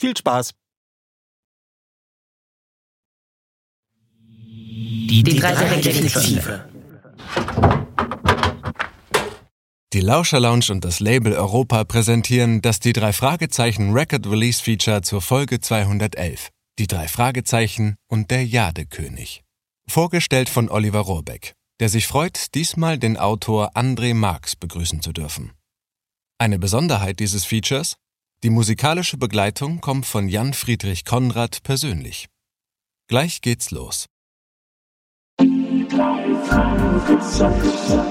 Viel Spaß! Die, die drei Detektive. Die Lauscher Lounge und das Label Europa präsentieren das Die drei Fragezeichen Record Release Feature zur Folge 211. Die drei Fragezeichen und der Jadekönig. Vorgestellt von Oliver Rohrbeck, der sich freut, diesmal den Autor André Marx begrüßen zu dürfen. Eine Besonderheit dieses Features? Die musikalische Begleitung kommt von Jan Friedrich Konrad persönlich. Gleich geht's los. Die drei Fragezeichen.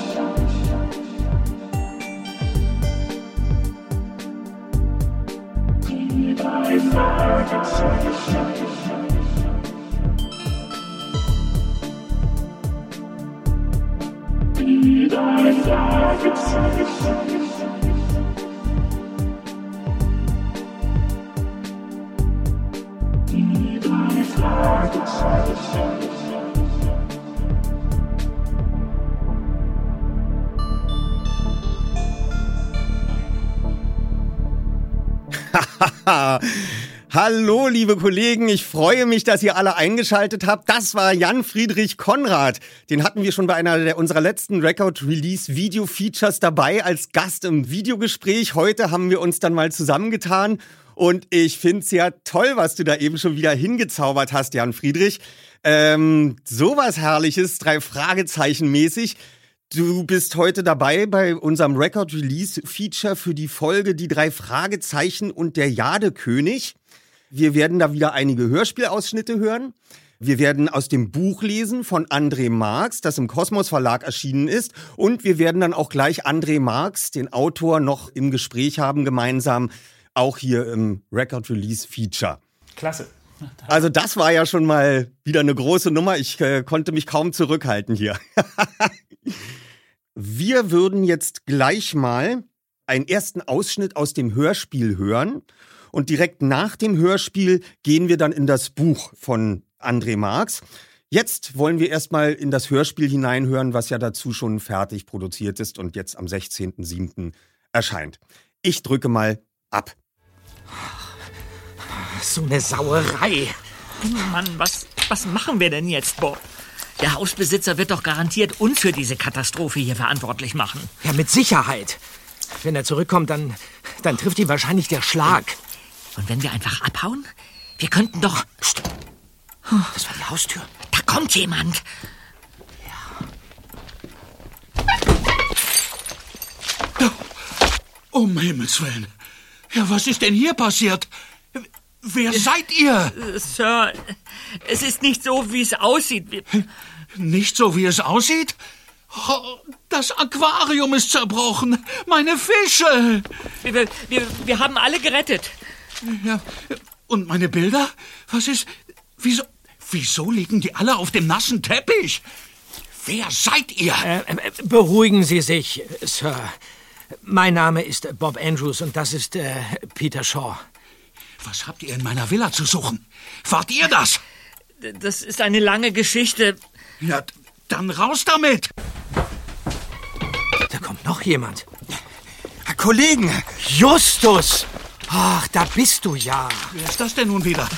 Die drei Fragezeichen. Justus, Justus, Justus, Hallo, liebe Kollegen, ich freue mich, dass ihr alle eingeschaltet habt. Das war Jan Friedrich Konrad. Den hatten wir schon bei einer der unserer letzten Record Release Video Features dabei als Gast im Videogespräch. Heute haben wir uns dann mal zusammengetan und ich finde es ja toll, was du da eben schon wieder hingezaubert hast, Jan Friedrich. Ähm, sowas Herrliches, drei Fragezeichen mäßig. Du bist heute dabei bei unserem Record Release Feature für die Folge Die drei Fragezeichen und der Jadekönig. Wir werden da wieder einige Hörspielausschnitte hören. Wir werden aus dem Buch lesen von André Marx, das im Kosmos Verlag erschienen ist. Und wir werden dann auch gleich André Marx, den Autor, noch im Gespräch haben, gemeinsam, auch hier im Record Release Feature. Klasse. Also das war ja schon mal wieder eine große Nummer. Ich äh, konnte mich kaum zurückhalten hier. Wir würden jetzt gleich mal einen ersten Ausschnitt aus dem Hörspiel hören. Und direkt nach dem Hörspiel gehen wir dann in das Buch von André Marx. Jetzt wollen wir erstmal in das Hörspiel hineinhören, was ja dazu schon fertig produziert ist und jetzt am 16.07. erscheint. Ich drücke mal ab. So eine Sauerei. Mann, was, was machen wir denn jetzt, Bob? Der Hausbesitzer wird doch garantiert uns für diese Katastrophe hier verantwortlich machen. Ja, mit Sicherheit. Wenn er zurückkommt, dann, dann trifft ihn wahrscheinlich der Schlag. Und wenn wir einfach abhauen? Wir könnten doch. Psst. Das war die Haustür. Da kommt jemand. Um Himmels Willen. Ja, was ist denn hier passiert? Wer seid ihr? Sir, es ist nicht so, wie es aussieht. Nicht so, wie es aussieht? Oh, Das Aquarium ist zerbrochen. Meine Fische. wir, wir, wir haben alle gerettet. Ja, und meine Bilder? Was ist... Wieso... Wieso liegen die alle auf dem nassen Teppich? Wer seid ihr? Äh, äh, beruhigen Sie sich, Sir. Mein Name ist Bob Andrews und das ist äh, Peter Shaw. Was habt ihr in meiner Villa zu suchen? Wart ihr das? Das ist eine lange Geschichte. Ja, dann raus damit. Da kommt noch jemand. Kollegen! Justus! Ach, da bist du ja. Wer ist das denn nun wieder?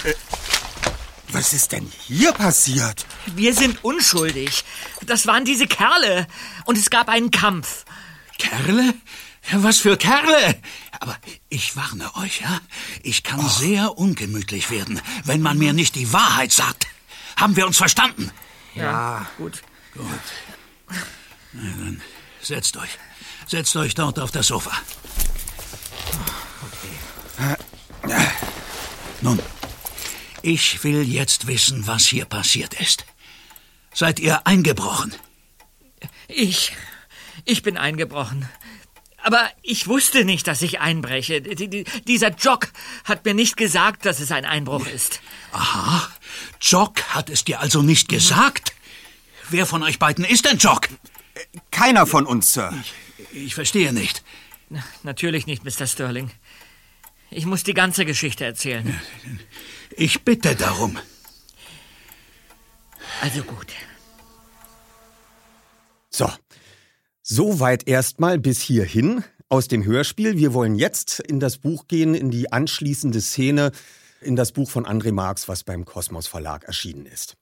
Was ist denn hier passiert? Wir sind unschuldig. Das waren diese Kerle. Und es gab einen Kampf. Kerle? Was für Kerle? Aber ich warne euch, ja? Ich kann sehr ungemütlich werden, wenn man mir nicht die Wahrheit sagt. Haben wir uns verstanden? Ja. Gut. Setzt euch. Setzt euch dort auf das Sofa. Nun, ich will jetzt wissen, was hier passiert ist. Seid ihr eingebrochen? Ich. Ich bin eingebrochen. Aber ich wusste nicht, dass ich einbreche. Die, die, dieser Jock hat mir nicht gesagt, dass es ein Einbruch ist. Aha. Jock hat es dir also nicht gesagt? Wer von euch beiden ist denn Jock? Keiner von uns, Sir. Ich verstehe nicht. Natürlich nicht, Mr. Sterling. Ich muss die ganze Geschichte erzählen. Ich bitte darum. Also gut. So. Soweit erstmal bis hierhin aus dem Hörspiel. Wir wollen jetzt in das Buch gehen, in die anschließende Szene, in das Buch von André Marx, was beim Kosmos Verlag erschienen ist.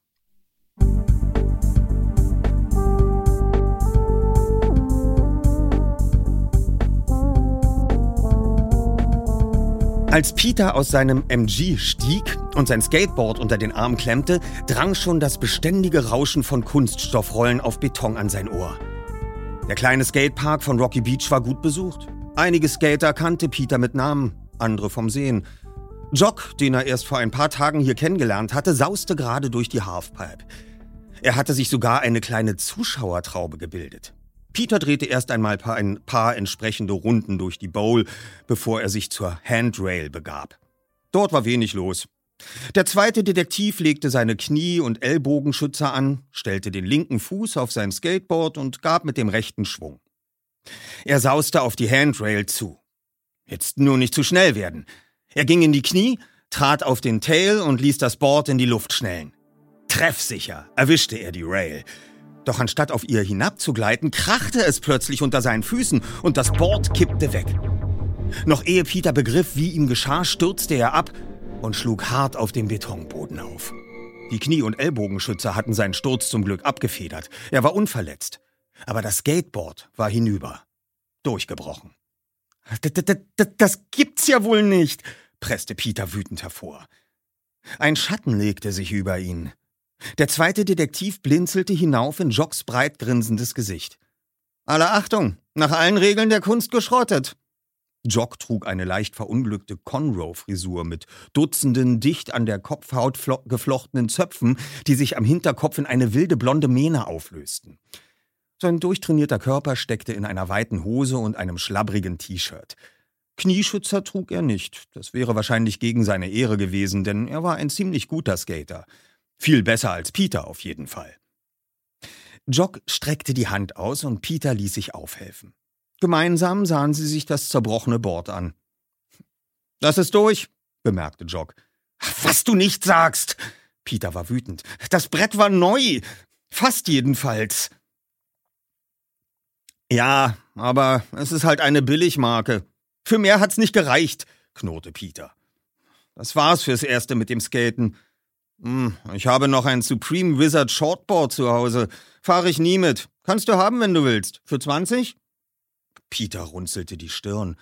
Als Peter aus seinem MG stieg und sein Skateboard unter den Arm klemmte, drang schon das beständige Rauschen von Kunststoffrollen auf Beton an sein Ohr. Der kleine Skatepark von Rocky Beach war gut besucht. Einige Skater kannte Peter mit Namen, andere vom Sehen. Jock, den er erst vor ein paar Tagen hier kennengelernt hatte, sauste gerade durch die Halfpipe. Er hatte sich sogar eine kleine Zuschauertraube gebildet. Peter drehte erst einmal ein paar entsprechende Runden durch die Bowl, bevor er sich zur Handrail begab. Dort war wenig los. Der zweite Detektiv legte seine Knie- und Ellbogenschützer an, stellte den linken Fuß auf sein Skateboard und gab mit dem rechten Schwung. Er sauste auf die Handrail zu. Jetzt nur nicht zu schnell werden. Er ging in die Knie, trat auf den Tail und ließ das Board in die Luft schnellen. Treffsicher erwischte er die Rail. Doch anstatt auf ihr hinabzugleiten, krachte es plötzlich unter seinen Füßen und das Board kippte weg. Noch ehe Peter begriff, wie ihm geschah, stürzte er ab und schlug hart auf dem Betonboden auf. Die Knie- und Ellbogenschützer hatten seinen Sturz zum Glück abgefedert. Er war unverletzt. Aber das Skateboard war hinüber. Durchgebrochen. Das gibt's ja wohl nicht, presste Peter wütend hervor. Ein Schatten legte sich über ihn. Der zweite Detektiv blinzelte hinauf in Jocks breit grinsendes Gesicht. Alle Achtung, nach allen Regeln der Kunst geschrottet. Jock trug eine leicht verunglückte Conroe-Frisur mit Dutzenden dicht an der Kopfhaut flo- geflochtenen Zöpfen, die sich am Hinterkopf in eine wilde blonde Mähne auflösten. Sein durchtrainierter Körper steckte in einer weiten Hose und einem schlabbrigen T-Shirt. Knieschützer trug er nicht. Das wäre wahrscheinlich gegen seine Ehre gewesen, denn er war ein ziemlich guter Skater. Viel besser als Peter auf jeden Fall. Jock streckte die Hand aus und Peter ließ sich aufhelfen. Gemeinsam sahen sie sich das zerbrochene Board an. Das ist durch, bemerkte Jock. Was du nicht sagst! Peter war wütend. Das Brett war neu. Fast jedenfalls. Ja, aber es ist halt eine Billigmarke. Für mehr hat's nicht gereicht, knurrte Peter. Das war's fürs Erste mit dem Skaten. Hm, ich habe noch ein Supreme Wizard Shortboard zu Hause. Fahre ich nie mit. Kannst du haben, wenn du willst. Für 20? Peter runzelte die Stirn.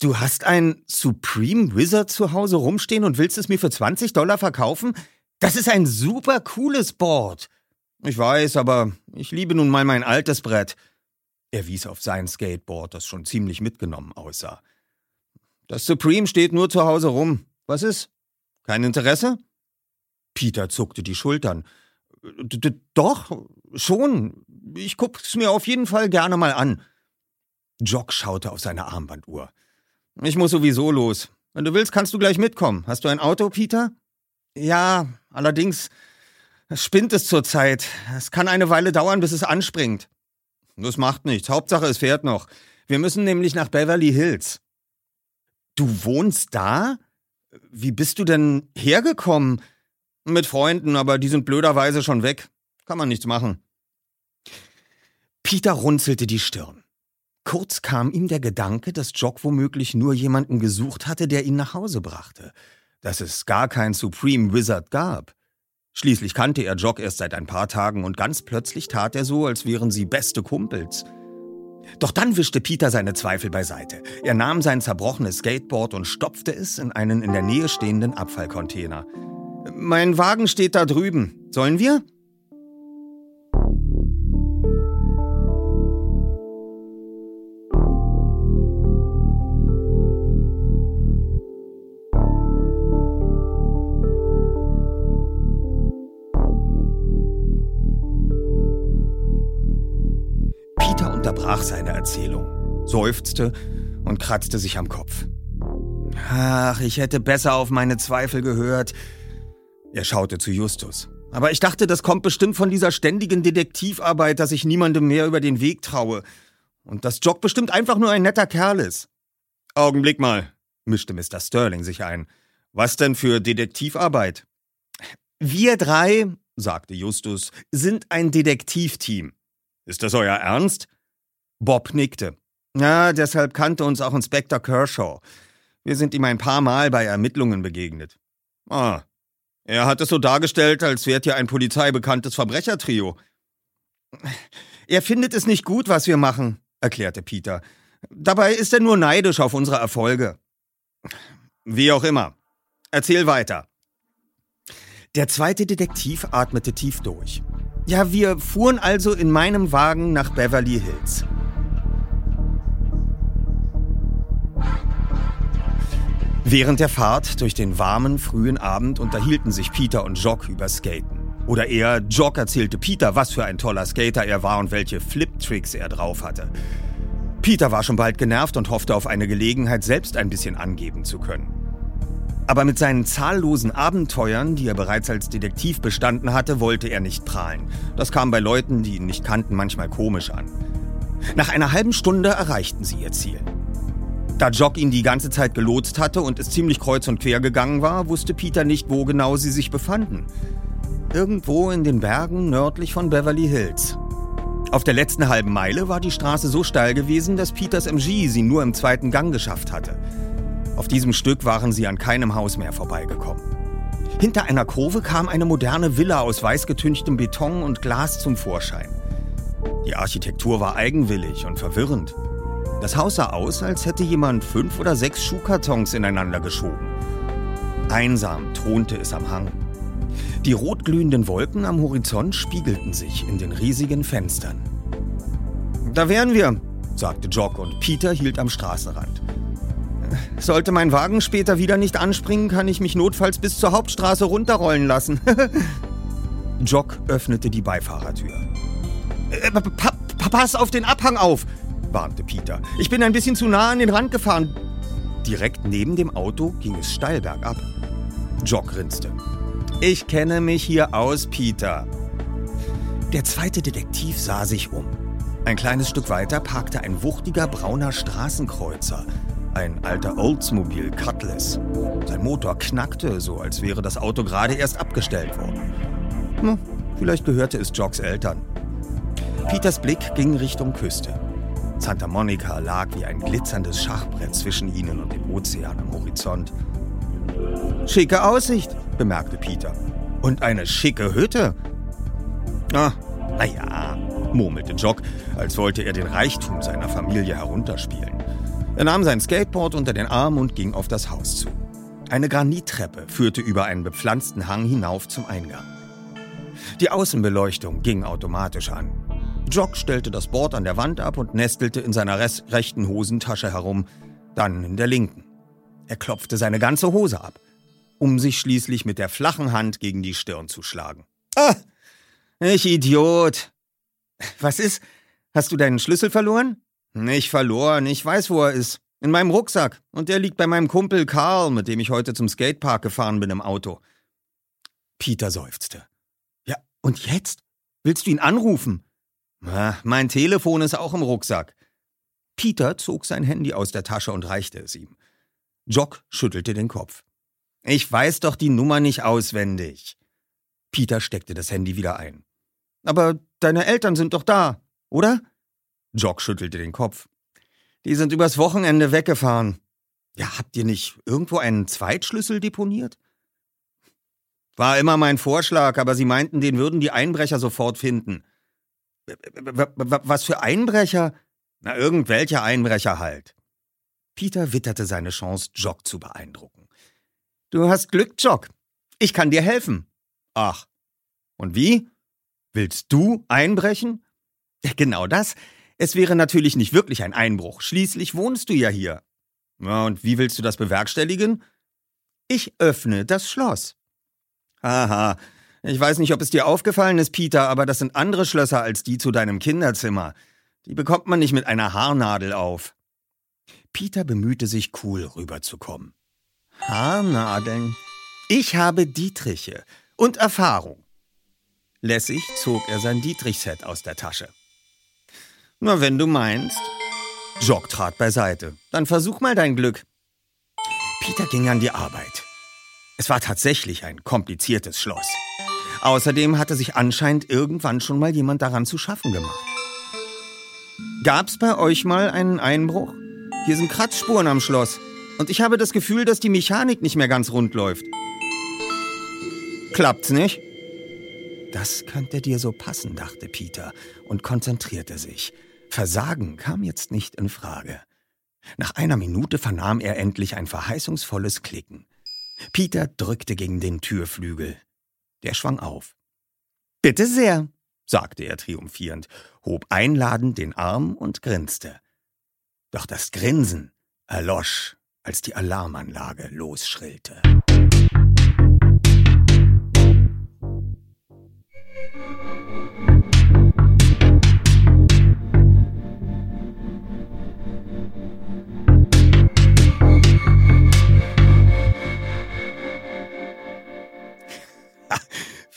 Du hast ein Supreme Wizard zu Hause rumstehen und willst es mir für 20 Dollar verkaufen? Das ist ein super cooles Board. Ich weiß, aber ich liebe nun mal mein altes Brett. Er wies auf sein Skateboard, das schon ziemlich mitgenommen aussah. Das Supreme steht nur zu Hause rum. Was ist? Kein Interesse? Peter zuckte die Schultern. D doch, schon. Ich guck's mir auf jeden Fall gerne mal an. Jock schaute auf seine Armbanduhr. Ich muss sowieso los. Wenn du willst, kannst du gleich mitkommen. Hast du ein Auto, Peter? Ja, allerdings spinnt es zurzeit. Es kann eine Weile dauern, bis es anspringt. Das macht nichts. Hauptsache, es fährt noch. Wir müssen nämlich nach Beverly Hills. Du wohnst da? Wie bist du denn hergekommen? Mit Freunden, aber die sind blöderweise schon weg. Kann man nichts machen. Peter runzelte die Stirn. Kurz kam ihm der Gedanke, dass Jock womöglich nur jemanden gesucht hatte, der ihn nach Hause brachte. Dass es gar kein Supreme Wizard gab. Schließlich kannte er Jock erst seit ein paar Tagen und ganz plötzlich tat er so, als wären sie beste Kumpels. Doch dann wischte Peter seine Zweifel beiseite. Er nahm sein zerbrochenes Skateboard und stopfte es in einen in der Nähe stehenden Abfallcontainer. Mein Wagen steht da drüben. Sollen wir? Unterbrach seine Erzählung, seufzte und kratzte sich am Kopf. Ach, ich hätte besser auf meine Zweifel gehört. Er schaute zu Justus. Aber ich dachte, das kommt bestimmt von dieser ständigen Detektivarbeit, dass ich niemandem mehr über den Weg traue. Und dass Jock bestimmt einfach nur ein netter Kerl ist. Augenblick mal, mischte Mr. Sterling sich ein. Was denn für Detektivarbeit? Wir drei, sagte Justus, sind ein Detektivteam. Ist das euer Ernst? Bob nickte. Ja, deshalb kannte uns auch Inspektor Kershaw. Wir sind ihm ein paar Mal bei Ermittlungen begegnet. Ah, er hat es so dargestellt, als wärt ihr ein polizeibekanntes Verbrechertrio. Er findet es nicht gut, was wir machen, erklärte Peter. Dabei ist er nur neidisch auf unsere Erfolge. Wie auch immer. Erzähl weiter. Der zweite Detektiv atmete tief durch. Ja, wir fuhren also in meinem Wagen nach Beverly Hills. Während der Fahrt durch den warmen, frühen Abend unterhielten sich Peter und Jock über Skaten. Oder eher, Jock erzählte Peter, was für ein toller Skater er war und welche Flip-Tricks er drauf hatte. Peter war schon bald genervt und hoffte auf eine Gelegenheit, selbst ein bisschen angeben zu können. Aber mit seinen zahllosen Abenteuern, die er bereits als Detektiv bestanden hatte, wollte er nicht prahlen. Das kam bei Leuten, die ihn nicht kannten, manchmal komisch an. Nach einer halben Stunde erreichten sie ihr Ziel. Da Jock ihn die ganze Zeit gelotst hatte und es ziemlich kreuz und quer gegangen war, wusste Peter nicht, wo genau sie sich befanden. Irgendwo in den Bergen nördlich von Beverly Hills. Auf der letzten halben Meile war die Straße so steil gewesen, dass Peters MG sie nur im zweiten Gang geschafft hatte. Auf diesem Stück waren sie an keinem Haus mehr vorbeigekommen. Hinter einer Kurve kam eine moderne Villa aus weißgetünchtem Beton und Glas zum Vorschein. Die Architektur war eigenwillig und verwirrend. Das Haus sah aus, als hätte jemand fünf oder sechs Schuhkartons ineinander geschoben. Einsam thronte es am Hang. Die rotglühenden Wolken am Horizont spiegelten sich in den riesigen Fenstern. Da wären wir, sagte Jock und Peter hielt am Straßenrand. Sollte mein Wagen später wieder nicht anspringen, kann ich mich notfalls bis zur Hauptstraße runterrollen lassen. Jock öffnete die Beifahrertür. Äh, pa pass auf den Abhang auf, warnte Peter. Ich bin ein bisschen zu nah an den Rand gefahren. Direkt neben dem Auto ging es steil bergab. Jock grinste. Ich kenne mich hier aus, Peter. Der zweite Detektiv sah sich um. Ein kleines Stück weiter parkte ein wuchtiger brauner Straßenkreuzer, Ein alter Oldsmobile Cutlass. Sein Motor knackte, so als wäre das Auto gerade erst abgestellt worden. Hm, vielleicht gehörte es Jocks Eltern. Peters Blick ging Richtung Küste. Santa Monica lag wie ein glitzerndes Schachbrett zwischen ihnen und dem Ozean am Horizont. Schicke Aussicht, bemerkte Peter. Und eine schicke Hütte. Ah, naja, murmelte Jock, als wollte er den Reichtum seiner Familie herunterspielen. Er nahm sein Skateboard unter den Arm und ging auf das Haus zu. Eine Granittreppe führte über einen bepflanzten Hang hinauf zum Eingang. Die Außenbeleuchtung ging automatisch an. Jock stellte das Board an der Wand ab und nestelte in seiner rechten Hosentasche herum, dann in der linken. Er klopfte seine ganze Hose ab, um sich schließlich mit der flachen Hand gegen die Stirn zu schlagen. Ah, ich Idiot. Was ist? Hast du deinen Schlüssel verloren? Nicht verloren, ich weiß, wo er ist. In meinem Rucksack. Und der liegt bei meinem Kumpel Karl, mit dem ich heute zum Skatepark gefahren bin im Auto. Peter seufzte. Ja, und jetzt? Willst du ihn anrufen? Na, mein Telefon ist auch im Rucksack. Peter zog sein Handy aus der Tasche und reichte es ihm. Jock schüttelte den Kopf. Ich weiß doch die Nummer nicht auswendig. Peter steckte das Handy wieder ein. Aber deine Eltern sind doch da, oder? Jock schüttelte den Kopf. Die sind übers Wochenende weggefahren. Ja, habt ihr nicht irgendwo einen Zweitschlüssel deponiert? War immer mein Vorschlag, aber sie meinten, den würden die Einbrecher sofort finden. Was für Einbrecher? Na, irgendwelche Einbrecher halt. Peter witterte seine Chance, Jock zu beeindrucken. Du hast Glück, Jock. Ich kann dir helfen. Ach. Und wie? Willst du einbrechen? Genau das. Es wäre natürlich nicht wirklich ein Einbruch. Schließlich wohnst du ja hier. Ja, und wie willst du das bewerkstelligen? Ich öffne das Schloss. Aha, ich weiß nicht, ob es dir aufgefallen ist, Peter, aber das sind andere Schlösser als die zu deinem Kinderzimmer. Die bekommt man nicht mit einer Haarnadel auf. Peter bemühte sich, cool rüberzukommen. Haarnadeln? Ich habe Dietriche und Erfahrung. Lässig zog er sein Dietrich-Set aus der Tasche. Na, wenn du meinst. Jock trat beiseite. Dann versuch mal dein Glück. Peter ging an die Arbeit. Es war tatsächlich ein kompliziertes Schloss. Außerdem hatte sich anscheinend irgendwann schon mal jemand daran zu schaffen gemacht. Gab's bei euch mal einen Einbruch? Hier sind Kratzspuren am Schloss. Und ich habe das Gefühl, dass die Mechanik nicht mehr ganz rund läuft. Klappt's nicht? Das könnte dir so passen, dachte Peter und konzentrierte sich. Versagen kam jetzt nicht in Frage. Nach einer Minute vernahm er endlich ein verheißungsvolles Klicken. Peter drückte gegen den Türflügel. Der schwang auf. Bitte sehr, sagte er triumphierend, hob einladend den Arm und grinste. Doch das Grinsen erlosch, als die Alarmanlage losschrillte.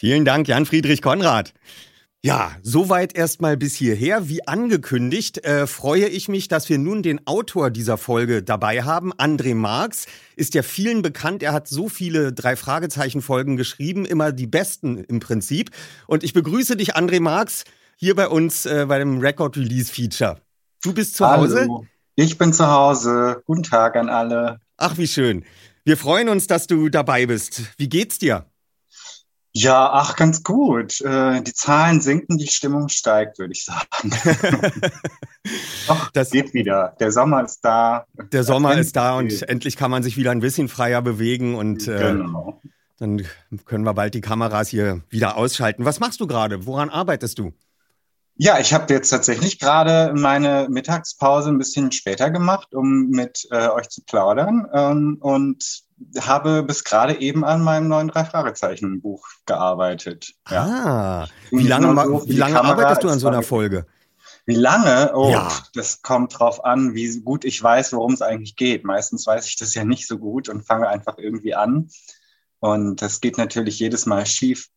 Vielen Dank, Jan Friedrich Konrad. Ja, soweit erstmal bis hierher. Wie angekündigt, äh, freue ich mich, dass wir nun den Autor dieser Folge dabei haben. André Marx ist ja vielen bekannt. Er hat so viele drei Fragezeichen Folgen geschrieben, immer die besten im Prinzip. Und ich begrüße dich, André Marx, hier bei uns äh, bei dem Record Release Feature. Du bist zu Hallo. Hause? Ich bin zu Hause. Guten Tag an alle. Ach, wie schön. Wir freuen uns, dass du dabei bist. Wie geht's dir? Ja, ach, ganz gut. Äh, die Zahlen sinken, die Stimmung steigt, würde ich sagen. Doch, Das- geht wieder. Der Sommer ist da. Der Sommer ist da und Endlich. endlich kann man sich wieder ein bisschen freier bewegen und äh, Genau. dann können wir bald die Kameras hier wieder ausschalten. Was machst du gerade? Woran arbeitest du? Ja, ich habe jetzt tatsächlich gerade meine Mittagspause ein bisschen später gemacht, um mit äh, euch zu plaudern ähm, und habe bis gerade eben an meinem neuen Drei-Fragezeichen-Buch gearbeitet. Ja. Ah, wie lange, so, wie lange Kamera arbeitest du an so einer Folge? Wie lange? Oh, Ja. das kommt drauf an, wie gut ich weiß, worum es eigentlich geht. Meistens weiß ich das ja nicht so gut und fange einfach irgendwie an. Und das geht natürlich jedes Mal schief.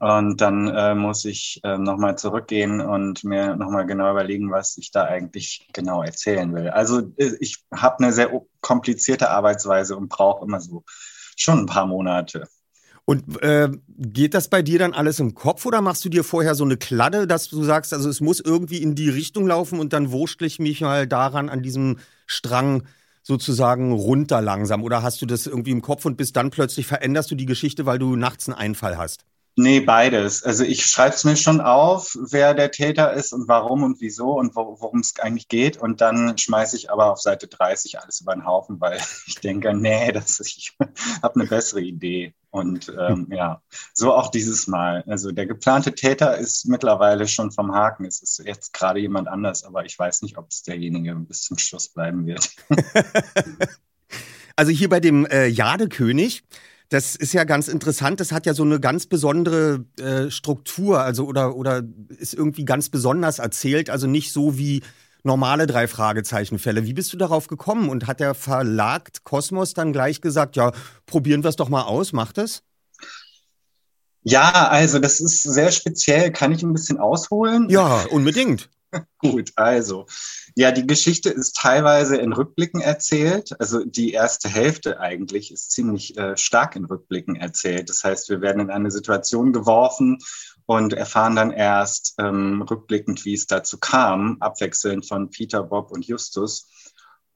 Und dann äh, muss ich äh, nochmal zurückgehen und mir nochmal genau überlegen, was ich da eigentlich genau erzählen will. Also äh, ich habe eine sehr komplizierte Arbeitsweise und brauche immer so schon ein paar Monate. Und äh, geht das bei dir dann alles im Kopf oder machst du dir vorher so eine Kladde, dass du sagst, also es muss irgendwie in die Richtung laufen und dann wurschtel ich mich mal daran an diesem Strang sozusagen runter langsam? Oder hast du das irgendwie im Kopf und bis dann plötzlich veränderst du die Geschichte, weil du nachts einen Einfall hast? Nee, beides. Also ich schreibe es mir schon auf, wer der Täter ist und warum und wieso und wo, worum es eigentlich geht. Und dann schmeiße ich aber auf Seite 30 alles über den Haufen, weil ich denke, nee, das, ich habe eine bessere Idee. Und ähm, ja, so auch dieses Mal. Also der geplante Täter ist mittlerweile schon vom Haken. Es ist jetzt gerade jemand anders, aber ich weiß nicht, ob es derjenige bis zum Schluss bleiben wird. also hier bei dem äh, Jadekönig, das ist ja ganz interessant. Das hat ja so eine ganz besondere äh, Struktur, also oder, oder ist irgendwie ganz besonders erzählt. Also nicht so wie normale drei Fragezeichenfälle. Wie bist du darauf gekommen? Und hat der Verlag Kosmos dann gleich gesagt, ja, probieren wir es doch mal aus, macht es? Ja, also das ist sehr speziell. Kann ich ein bisschen ausholen? Ja, unbedingt. Gut, also ja, die Geschichte ist teilweise in Rückblicken erzählt. Also die erste Hälfte eigentlich ist ziemlich äh, stark in Rückblicken erzählt. Das heißt, wir werden in eine Situation geworfen und erfahren dann erst ähm, rückblickend, wie es dazu kam, abwechselnd von Peter, Bob und Justus.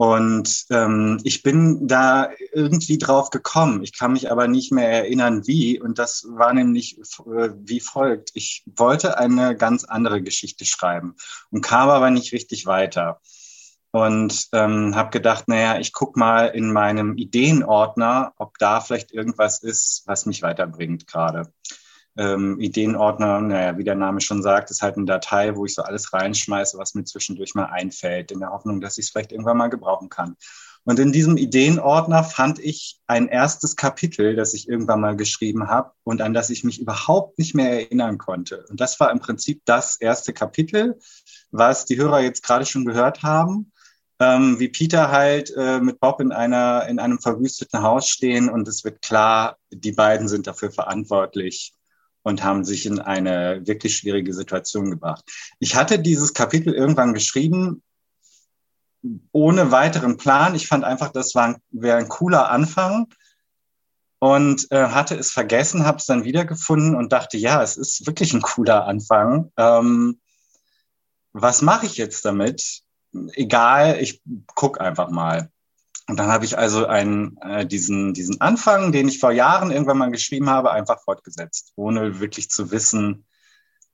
Und ähm, ich bin da irgendwie drauf gekommen. Ich kann mich aber nicht mehr erinnern, wie. Und das war nämlich äh, wie folgt. Ich wollte eine ganz andere Geschichte schreiben und kam aber nicht richtig weiter. Und ähm, habe gedacht, naja, ich guck mal in meinem Ideenordner, ob da vielleicht irgendwas ist, was mich weiterbringt gerade ähm, Ideenordner, naja, wie der Name schon sagt, ist halt eine Datei, wo ich so alles reinschmeiße, was mir zwischendurch mal einfällt, in der Hoffnung, dass ich es vielleicht irgendwann mal gebrauchen kann. Und in diesem Ideenordner fand ich ein erstes Kapitel, das ich irgendwann mal geschrieben habe und an das ich mich überhaupt nicht mehr erinnern konnte. Und das war im Prinzip das erste Kapitel, was die Hörer jetzt gerade schon gehört haben. Ähm, wie Peter halt äh, mit Bob in einer in einem verwüsteten Haus stehen und es wird klar, die beiden sind dafür verantwortlich, und haben sich in eine wirklich schwierige Situation gebracht. Ich hatte dieses Kapitel irgendwann geschrieben, ohne weiteren Plan. Ich fand einfach, das war, wäre ein cooler Anfang und äh, hatte es vergessen, habe es dann wiedergefunden und dachte, ja, es ist wirklich ein cooler Anfang. Ähm, was mache ich jetzt damit? Egal, ich guck einfach mal. Und dann habe ich also einen, äh, diesen, diesen Anfang, den ich vor Jahren irgendwann mal geschrieben habe, einfach fortgesetzt, ohne wirklich zu wissen,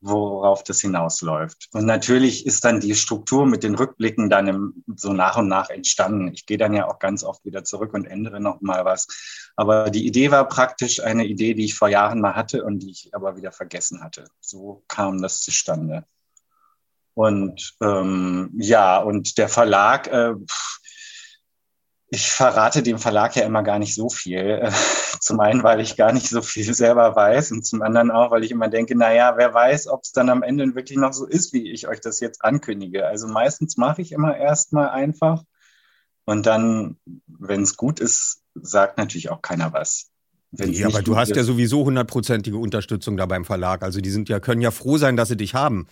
worauf das hinausläuft. Und natürlich ist dann die Struktur mit den Rückblicken dann im, so nach und nach entstanden. Ich gehe dann ja auch ganz oft wieder zurück und ändere noch mal was. Aber die Idee war praktisch eine Idee, die ich vor Jahren mal hatte und die ich aber wieder vergessen hatte. So kam das zustande. Und ähm, ja, und der Verlag, äh, pff, ich verrate dem Verlag ja immer gar nicht so viel. Zum einen, weil ich gar nicht so viel selber weiß und zum anderen auch, weil ich immer denke, na ja, wer weiß, ob es dann am Ende wirklich noch so ist, wie ich euch das jetzt ankündige. Also meistens mache ich immer erstmal einfach und dann, wenn es gut ist, sagt natürlich auch keiner was. Ja, aber du hast ist, ja sowieso hundertprozentige Unterstützung da beim Verlag. Also die sind ja, können ja froh sein, dass sie dich haben.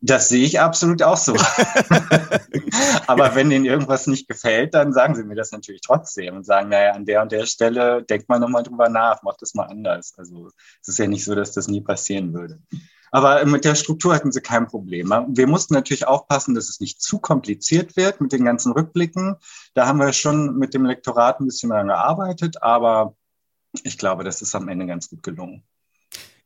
Das sehe ich absolut auch so. Aber wenn Ihnen irgendwas nicht gefällt, dann sagen Sie mir das natürlich trotzdem und sagen, naja, an der und der Stelle denkt mal nochmal drüber nach, macht das mal anders. Also es ist ja nicht so, dass das nie passieren würde. Aber mit der Struktur hatten sie kein Problem. Wir mussten natürlich aufpassen, dass es nicht zu kompliziert wird mit den ganzen Rückblicken. Da haben wir schon mit dem Lektorat ein bisschen daran gearbeitet, aber ich glaube, das ist am Ende ganz gut gelungen.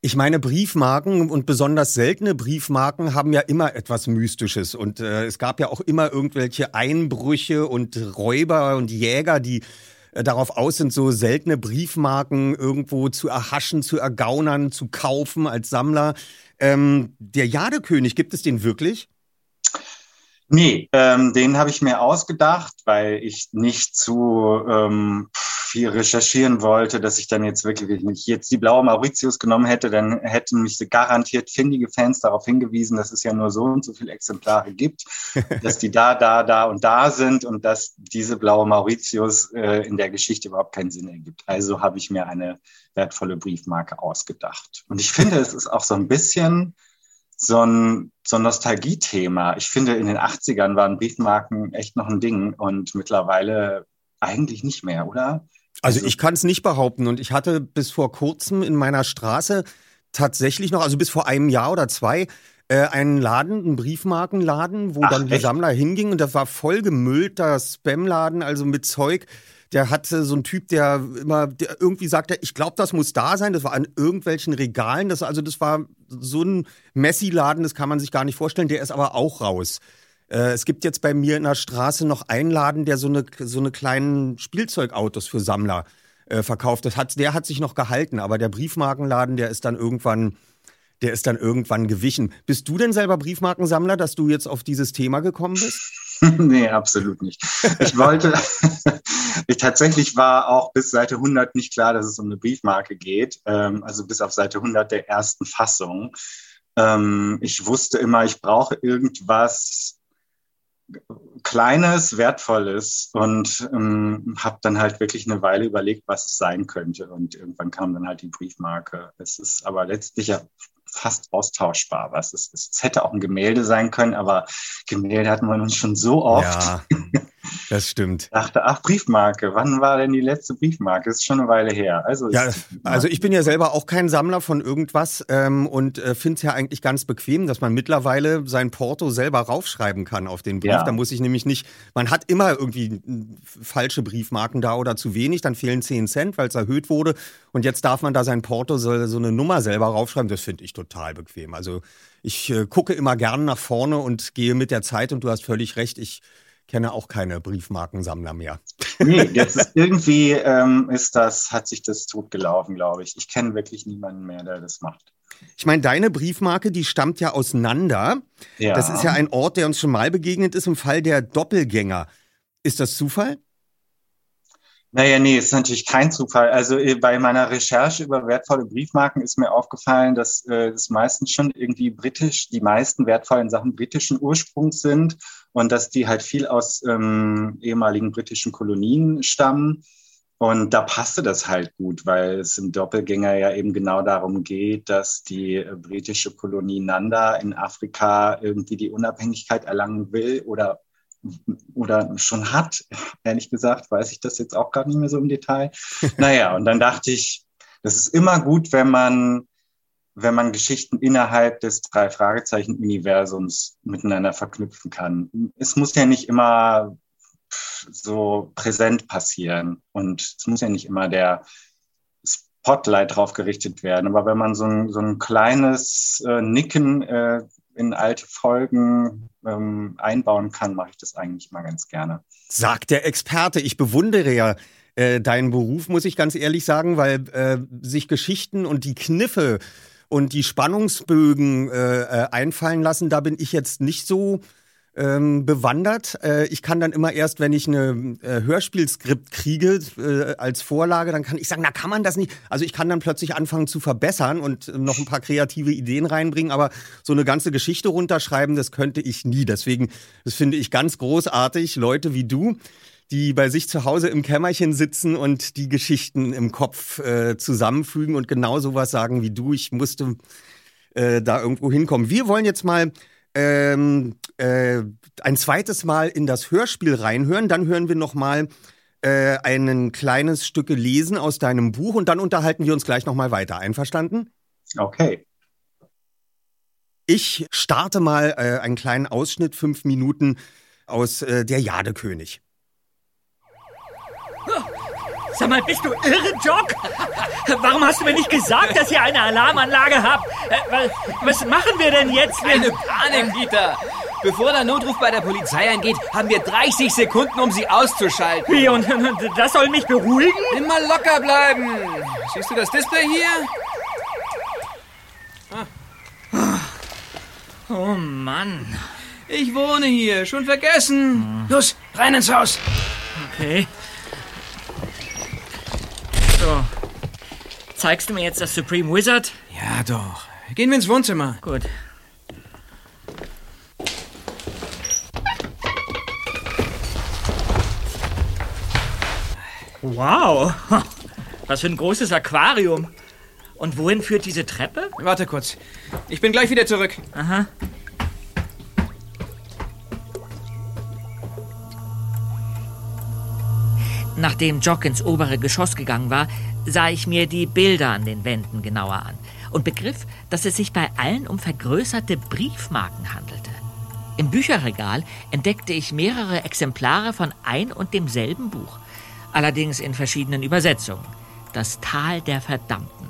Ich meine, Briefmarken und besonders seltene Briefmarken haben ja immer etwas Mystisches. Und äh, es gab ja auch immer irgendwelche Einbrüche und Räuber und Jäger, die äh, darauf aus sind, so seltene Briefmarken irgendwo zu erhaschen, zu ergaunern, zu kaufen als Sammler. Ähm, der Jadekönig, gibt es den wirklich? Nee, ähm, den habe ich mir ausgedacht, weil ich nicht zu ähm, viel recherchieren wollte, dass ich dann jetzt wirklich, wenn ich jetzt die blaue Mauritius genommen hätte, dann hätten mich garantiert findige Fans darauf hingewiesen, dass es ja nur so und so viele Exemplare gibt, dass die da, da, da und da sind und dass diese blaue Mauritius äh, in der Geschichte überhaupt keinen Sinn ergibt. Also habe ich mir eine wertvolle Briefmarke ausgedacht. Und ich finde, es ist auch so ein bisschen so ein, so ein Nostalgie-Thema. Ich finde, in den 80ern waren Briefmarken echt noch ein Ding und mittlerweile eigentlich nicht mehr, oder? Also, also ich kann es nicht behaupten und ich hatte bis vor kurzem in meiner Straße tatsächlich noch, also bis vor einem Jahr oder zwei, äh, einen Laden, einen Briefmarkenladen, wo Ach, dann die? Sammler hingingen und das war voll gemüllt, das Spamladen, also mit Zeug der hatte so ein Typ, der immer der irgendwie sagte, ich glaube, das muss da sein. Das war an irgendwelchen Regalen. Das, also das war so ein Messi-Laden, das kann man sich gar nicht vorstellen. Der ist aber auch raus. Äh, es gibt jetzt bei mir in der Straße noch einen Laden, der so eine, so eine kleinen Spielzeugautos für Sammler äh, verkauft. Das hat, der hat sich noch gehalten, aber der Briefmarkenladen, der ist dann irgendwann der ist dann irgendwann gewichen. Bist du denn selber Briefmarkensammler, dass du jetzt auf dieses Thema gekommen bist? nee, absolut nicht. Ich wollte, ich tatsächlich war auch bis Seite 100 nicht klar, dass es um eine Briefmarke geht, ähm, also bis auf Seite 100 der ersten Fassung. Ähm, ich wusste immer, ich brauche irgendwas Kleines, Wertvolles und ähm, habe dann halt wirklich eine Weile überlegt, was es sein könnte. Und irgendwann kam dann halt die Briefmarke. Es ist aber letztlich ja fast austauschbar. Was es, es hätte auch ein Gemälde sein können, aber Gemälde hatten wir uns schon so oft. Ja, das stimmt. Dachte, ach, Briefmarke, wann war denn die letzte Briefmarke? Das ist schon eine Weile her. Also, ja, also ich bin ja selber auch kein Sammler von irgendwas ähm, und äh, finde es ja eigentlich ganz bequem, dass man mittlerweile sein Porto selber raufschreiben kann auf den Brief. Ja. Da muss ich nämlich nicht, man hat immer irgendwie falsche Briefmarken da oder zu wenig, dann fehlen 10 Cent, weil es erhöht wurde. Und jetzt darf man da sein Porto so, so eine Nummer selber raufschreiben. Das finde ich total bequem. Also ich äh, gucke immer gern nach vorne und gehe mit der Zeit und du hast völlig recht, ich kenne auch keine Briefmarkensammler mehr. Nee, jetzt ist irgendwie ähm, ist das, hat sich das totgelaufen, glaube ich. Ich kenne wirklich niemanden mehr, der das macht. Ich meine, deine Briefmarke, die stammt ja auseinander. Ja. Das ist ja ein Ort, der uns schon mal begegnet ist im Fall der Doppelgänger. Ist das Zufall? Naja, nee, ist natürlich kein Zufall. Also äh, bei meiner Recherche über wertvolle Briefmarken ist mir aufgefallen, dass äh, es meistens schon irgendwie britisch, die meisten wertvollen Sachen britischen Ursprungs sind und dass die halt viel aus ähm, ehemaligen britischen Kolonien stammen. Und da passte das halt gut, weil es im Doppelgänger ja eben genau darum geht, dass die äh, britische Kolonie Nanda in Afrika irgendwie die Unabhängigkeit erlangen will oder oder schon hat. Ehrlich gesagt, weiß ich das jetzt auch gar nicht mehr so im Detail. naja, und dann dachte ich, das ist immer gut, wenn man, wenn man Geschichten innerhalb des drei Fragezeichen Universums miteinander verknüpfen kann. Es muss ja nicht immer so präsent passieren und es muss ja nicht immer der Spotlight drauf gerichtet werden. Aber wenn man so ein, so ein kleines äh, Nicken äh, in alte Folgen ähm, einbauen kann, mache ich das eigentlich mal ganz gerne. Sagt der Experte. Ich bewundere ja äh, deinen Beruf, muss ich ganz ehrlich sagen, weil äh, sich Geschichten und die Kniffe und die Spannungsbögen äh, äh einfallen lassen, da bin ich jetzt nicht so ähm, bewandert. Äh, ich kann dann immer erst, wenn ich eine äh, Hörspielskript kriege äh, als Vorlage, dann kann ich sagen, na kann man das nicht. Also ich kann dann plötzlich anfangen zu verbessern und äh, noch ein paar kreative Ideen reinbringen, aber so eine ganze Geschichte runterschreiben, das könnte ich nie. Deswegen, das finde ich ganz großartig, Leute wie du, die bei sich zu Hause im Kämmerchen sitzen und die Geschichten im Kopf äh, zusammenfügen und genau sowas sagen wie du. Ich musste äh, da irgendwo hinkommen. Wir wollen jetzt mal ähm, äh, ein zweites Mal in das Hörspiel reinhören. Dann hören wir noch mal äh, ein kleines Stück lesen aus deinem Buch und dann unterhalten wir uns gleich noch mal weiter. Einverstanden? Okay. Ich starte mal äh, einen kleinen Ausschnitt, fünf Minuten aus äh, Der Jadekönig. Sag mal, bist du irre, Jock? Warum hast du mir nicht gesagt, dass ihr eine Alarmanlage habt? Äh, was machen wir denn jetzt? Keine Panik, Peter. Bevor der Notruf bei der Polizei eingeht, haben wir 30 Sekunden, um sie auszuschalten. Wie, und, das soll mich beruhigen? Immer locker bleiben. Siehst du das Display hier? Ah. Oh Mann. Ich wohne hier, schon vergessen. Los, rein ins Haus. Okay. So. Zeigst du mir jetzt das Supreme Wizard? Ja, doch. Gehen wir ins Wohnzimmer. Gut. Wow. Was für ein großes Aquarium. Und wohin führt diese Treppe? Warte kurz. Ich bin gleich wieder zurück. Aha. Nachdem Jock ins obere Geschoss gegangen war, sah ich mir die Bilder an den Wänden genauer an und begriff, dass es sich bei allen um vergrößerte Briefmarken handelte. Im Bücherregal entdeckte ich mehrere Exemplare von ein und demselben Buch, allerdings in verschiedenen Übersetzungen. Das Tal der Verdammten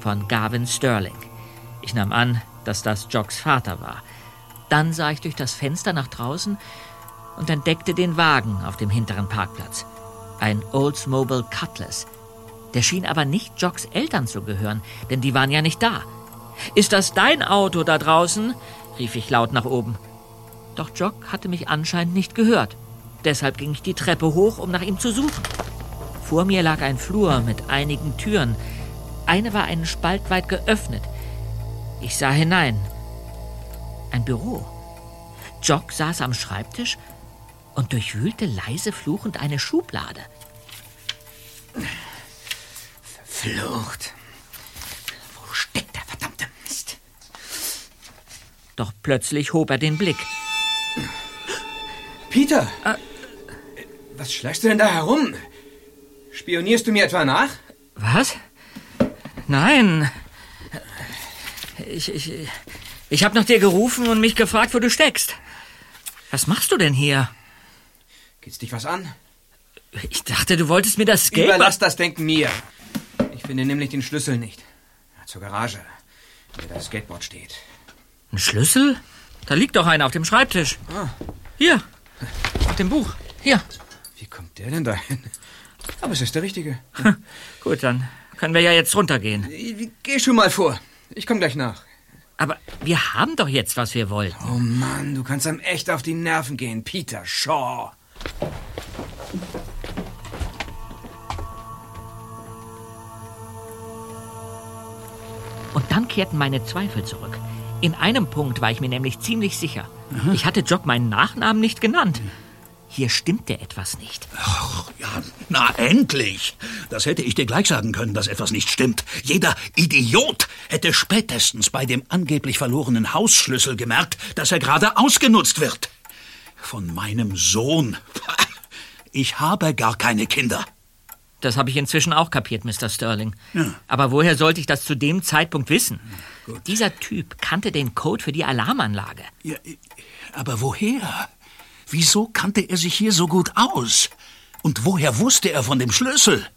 von Gavin Sterling. Ich nahm an, dass das Jocks Vater war. Dann sah ich durch das Fenster nach draußen und entdeckte den Wagen auf dem hinteren Parkplatz. Ein Oldsmobile Cutlass. Der schien aber nicht Jocks Eltern zu gehören, denn die waren ja nicht da. Ist das dein Auto da draußen? rief ich laut nach oben. Doch Jock hatte mich anscheinend nicht gehört. Deshalb ging ich die Treppe hoch, um nach ihm zu suchen. Vor mir lag ein Flur mit einigen Türen. Eine war einen Spalt weit geöffnet. Ich sah hinein. Ein Büro. Jock saß am Schreibtisch und durchwühlte leise fluchend eine Schublade. Flucht. Wo steckt der verdammte Mist? Doch plötzlich hob er den Blick. Peter! Was schleichst du denn da herum? Spionierst du mir etwa nach? Was? Nein. Ich, ich, ich habe nach dir gerufen und mich gefragt, wo du steckst. Was machst du denn hier? Geht's dich was an? Ich dachte, du wolltest mir das Skateboard... Überlass das Denken mir. Ich finde nämlich den Schlüssel nicht. Zur Garage, in der das Skateboard steht. Ein Schlüssel? Da liegt doch einer auf dem Schreibtisch. Hier, auf dem Buch. Hier. Wie kommt der denn dahin? Aber es ist der richtige. Gut, dann können wir ja jetzt runtergehen. Geh schon mal vor. Ich komme gleich nach. Aber wir haben doch jetzt, was wir wollten. Oh Mann, du kannst einem echt auf die Nerven gehen, Peter Shaw. Und dann kehrten meine Zweifel zurück. In einem Punkt war ich mir nämlich ziemlich sicher. Ich hatte Jock meinen Nachnamen nicht genannt. Hier stimmte etwas nicht. Ja, na endlich. Das hätte ich dir gleich sagen können, dass etwas nicht stimmt. Jeder Idiot hätte spätestens bei dem angeblich verlorenen Hausschlüssel gemerkt, dass er gerade ausgenutzt wird. Von meinem Sohn. Ich habe gar keine Kinder. Das habe ich inzwischen auch kapiert, Mr. Sterling. Ja. Aber woher sollte ich das zu dem Zeitpunkt wissen? Dieser Typ kannte den Code für die Alarmanlage. Ja, aber woher? Wieso kannte er sich hier so gut aus? Und woher wusste er von dem Schlüssel?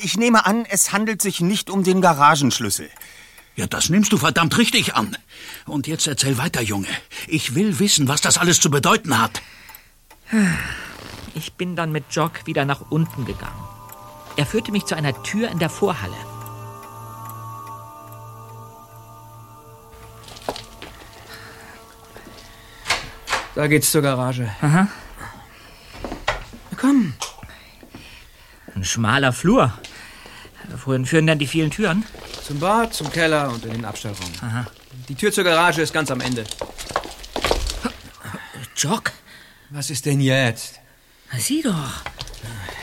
Ich nehme an, es handelt sich nicht um den Garagenschlüssel. Ja, das nimmst du verdammt richtig an. Und jetzt erzähl weiter, Junge. Ich will wissen, was das alles zu bedeuten hat. Ich bin dann mit Jock wieder nach unten gegangen. Er führte mich zu einer Tür in der Vorhalle. Da geht's zur Garage. Aha. Na komm. Ein schmaler Flur. Wohin führen denn die vielen Türen? Zum Bad, zum Keller und in den Abstellraum. Aha. Die Tür zur Garage ist ganz am Ende. Jock, Was ist denn jetzt? sieh doch.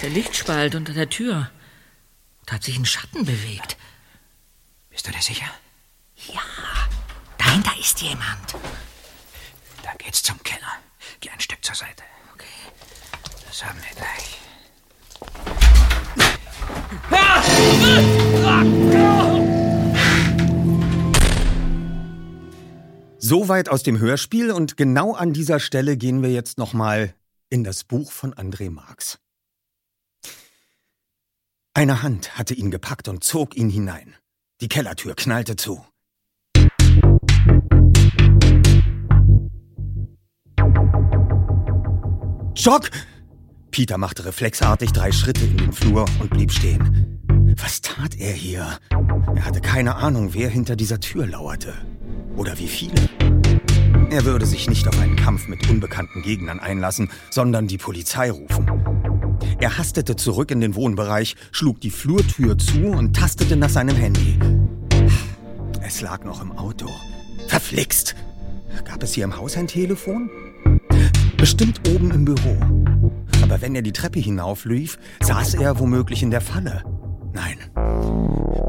Der Lichtspalt unter der Tür. Da hat sich ein Schatten bewegt. Bist du dir sicher? Ja, dahinter ist jemand. Da geht's zum Keller. Geh ein Stück zur Seite. Okay. Das haben wir gleich. Soweit aus dem Hörspiel und genau an dieser Stelle gehen wir jetzt nochmal in das Buch von André Marx. Eine Hand hatte ihn gepackt und zog ihn hinein. Die Kellertür knallte zu. Jock! Peter machte reflexartig drei Schritte in den Flur und blieb stehen. Was tat er hier? Er hatte keine Ahnung, wer hinter dieser Tür lauerte. Oder wie viele. Er würde sich nicht auf einen Kampf mit unbekannten Gegnern einlassen, sondern die Polizei rufen. Er hastete zurück in den Wohnbereich, schlug die Flurtür zu und tastete nach seinem Handy. Es lag noch im Auto. Verflixt! Gab es hier im Haus ein Telefon? Bestimmt oben im Büro. Aber wenn er die Treppe hinauflief, saß er womöglich in der Falle. Nein.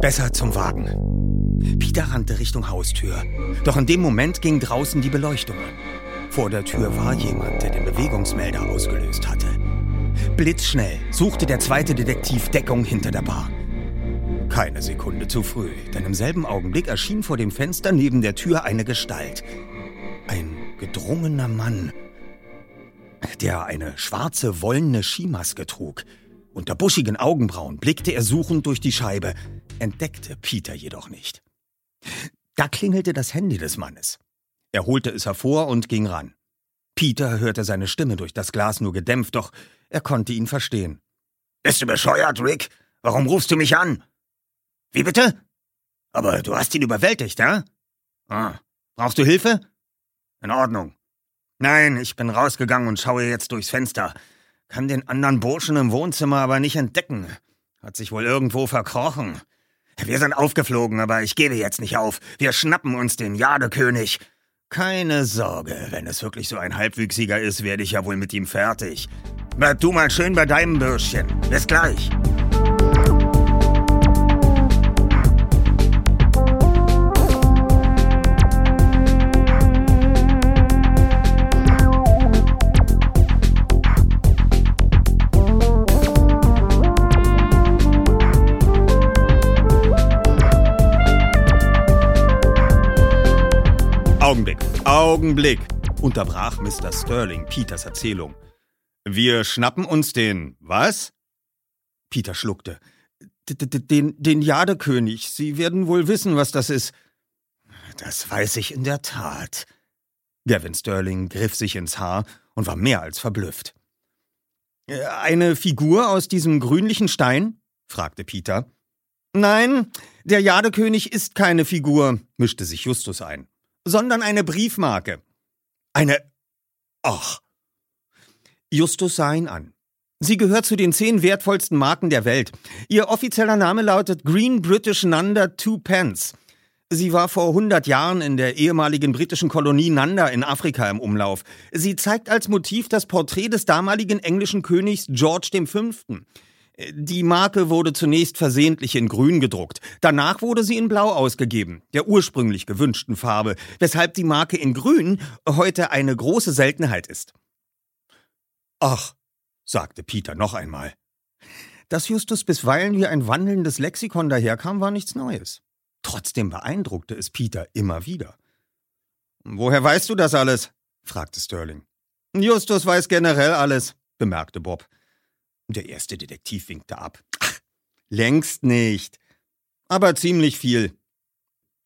Besser zum Wagen. Peter rannte Richtung Haustür. Doch in dem Moment ging draußen die Beleuchtung an. Vor der Tür war jemand, der den Bewegungsmelder ausgelöst hatte. Blitzschnell suchte der zweite Detektiv Deckung hinter der Bar. Keine Sekunde zu früh, denn im selben Augenblick erschien vor dem Fenster neben der Tür eine Gestalt. Ein gedrungener Mann, der eine schwarze wollene Skimaske trug. Unter buschigen Augenbrauen blickte er suchend durch die Scheibe, entdeckte Peter jedoch nicht. Da klingelte das Handy des Mannes. Er holte es hervor und ging ran. Peter hörte seine Stimme durch das Glas nur gedämpft, doch er konnte ihn verstehen. Bist du bescheuert, Rick? Warum rufst du mich an? Wie bitte? Aber du hast ihn überwältigt, ja? Ah, brauchst du Hilfe? In Ordnung. Nein, ich bin rausgegangen und schaue jetzt durchs Fenster. Kann den anderen Burschen im Wohnzimmer aber nicht entdecken. Hat sich wohl irgendwo verkrochen. Wir sind aufgeflogen, aber ich gebe jetzt nicht auf. Wir schnappen uns den Jadekönig. Keine Sorge, wenn es wirklich so ein Halbwüchsiger ist, werde ich ja wohl mit ihm fertig. Bleib du mal schön bei deinem Bürschchen. Bis gleich. Augenblick, unterbrach Mr. Sterling Peters Erzählung. Wir schnappen uns den, was? Peter schluckte. Den, den Jadekönig. Sie werden wohl wissen, was das ist. Das weiß ich in der Tat. Gavin Sterling griff sich ins Haar und war mehr als verblüfft. Eine Figur aus diesem grünlichen Stein? fragte Peter. Nein, der Jadekönig ist keine Figur, mischte sich Justus ein sondern eine Briefmarke. Eine. Ach. Justus sah ihn an. Sie gehört zu den zehn wertvollsten Marken der Welt. Ihr offizieller Name lautet Green British Nanda Two Pence. Sie war vor 100 Jahren in der ehemaligen britischen Kolonie Nanda in Afrika im Umlauf. Sie zeigt als Motiv das Porträt des damaligen englischen Königs George V. Die Marke wurde zunächst versehentlich in grün gedruckt. Danach wurde sie in blau ausgegeben, der ursprünglich gewünschten Farbe, weshalb die Marke in grün heute eine große Seltenheit ist. Ach, sagte Peter noch einmal. Dass Justus bisweilen wie ein wandelndes Lexikon daherkam, war nichts Neues. Trotzdem beeindruckte es Peter immer wieder. Woher weißt du das alles? fragte Sterling. Justus weiß generell alles, bemerkte Bob. Der erste Detektiv winkte ab. Ach, längst nicht. Aber ziemlich viel.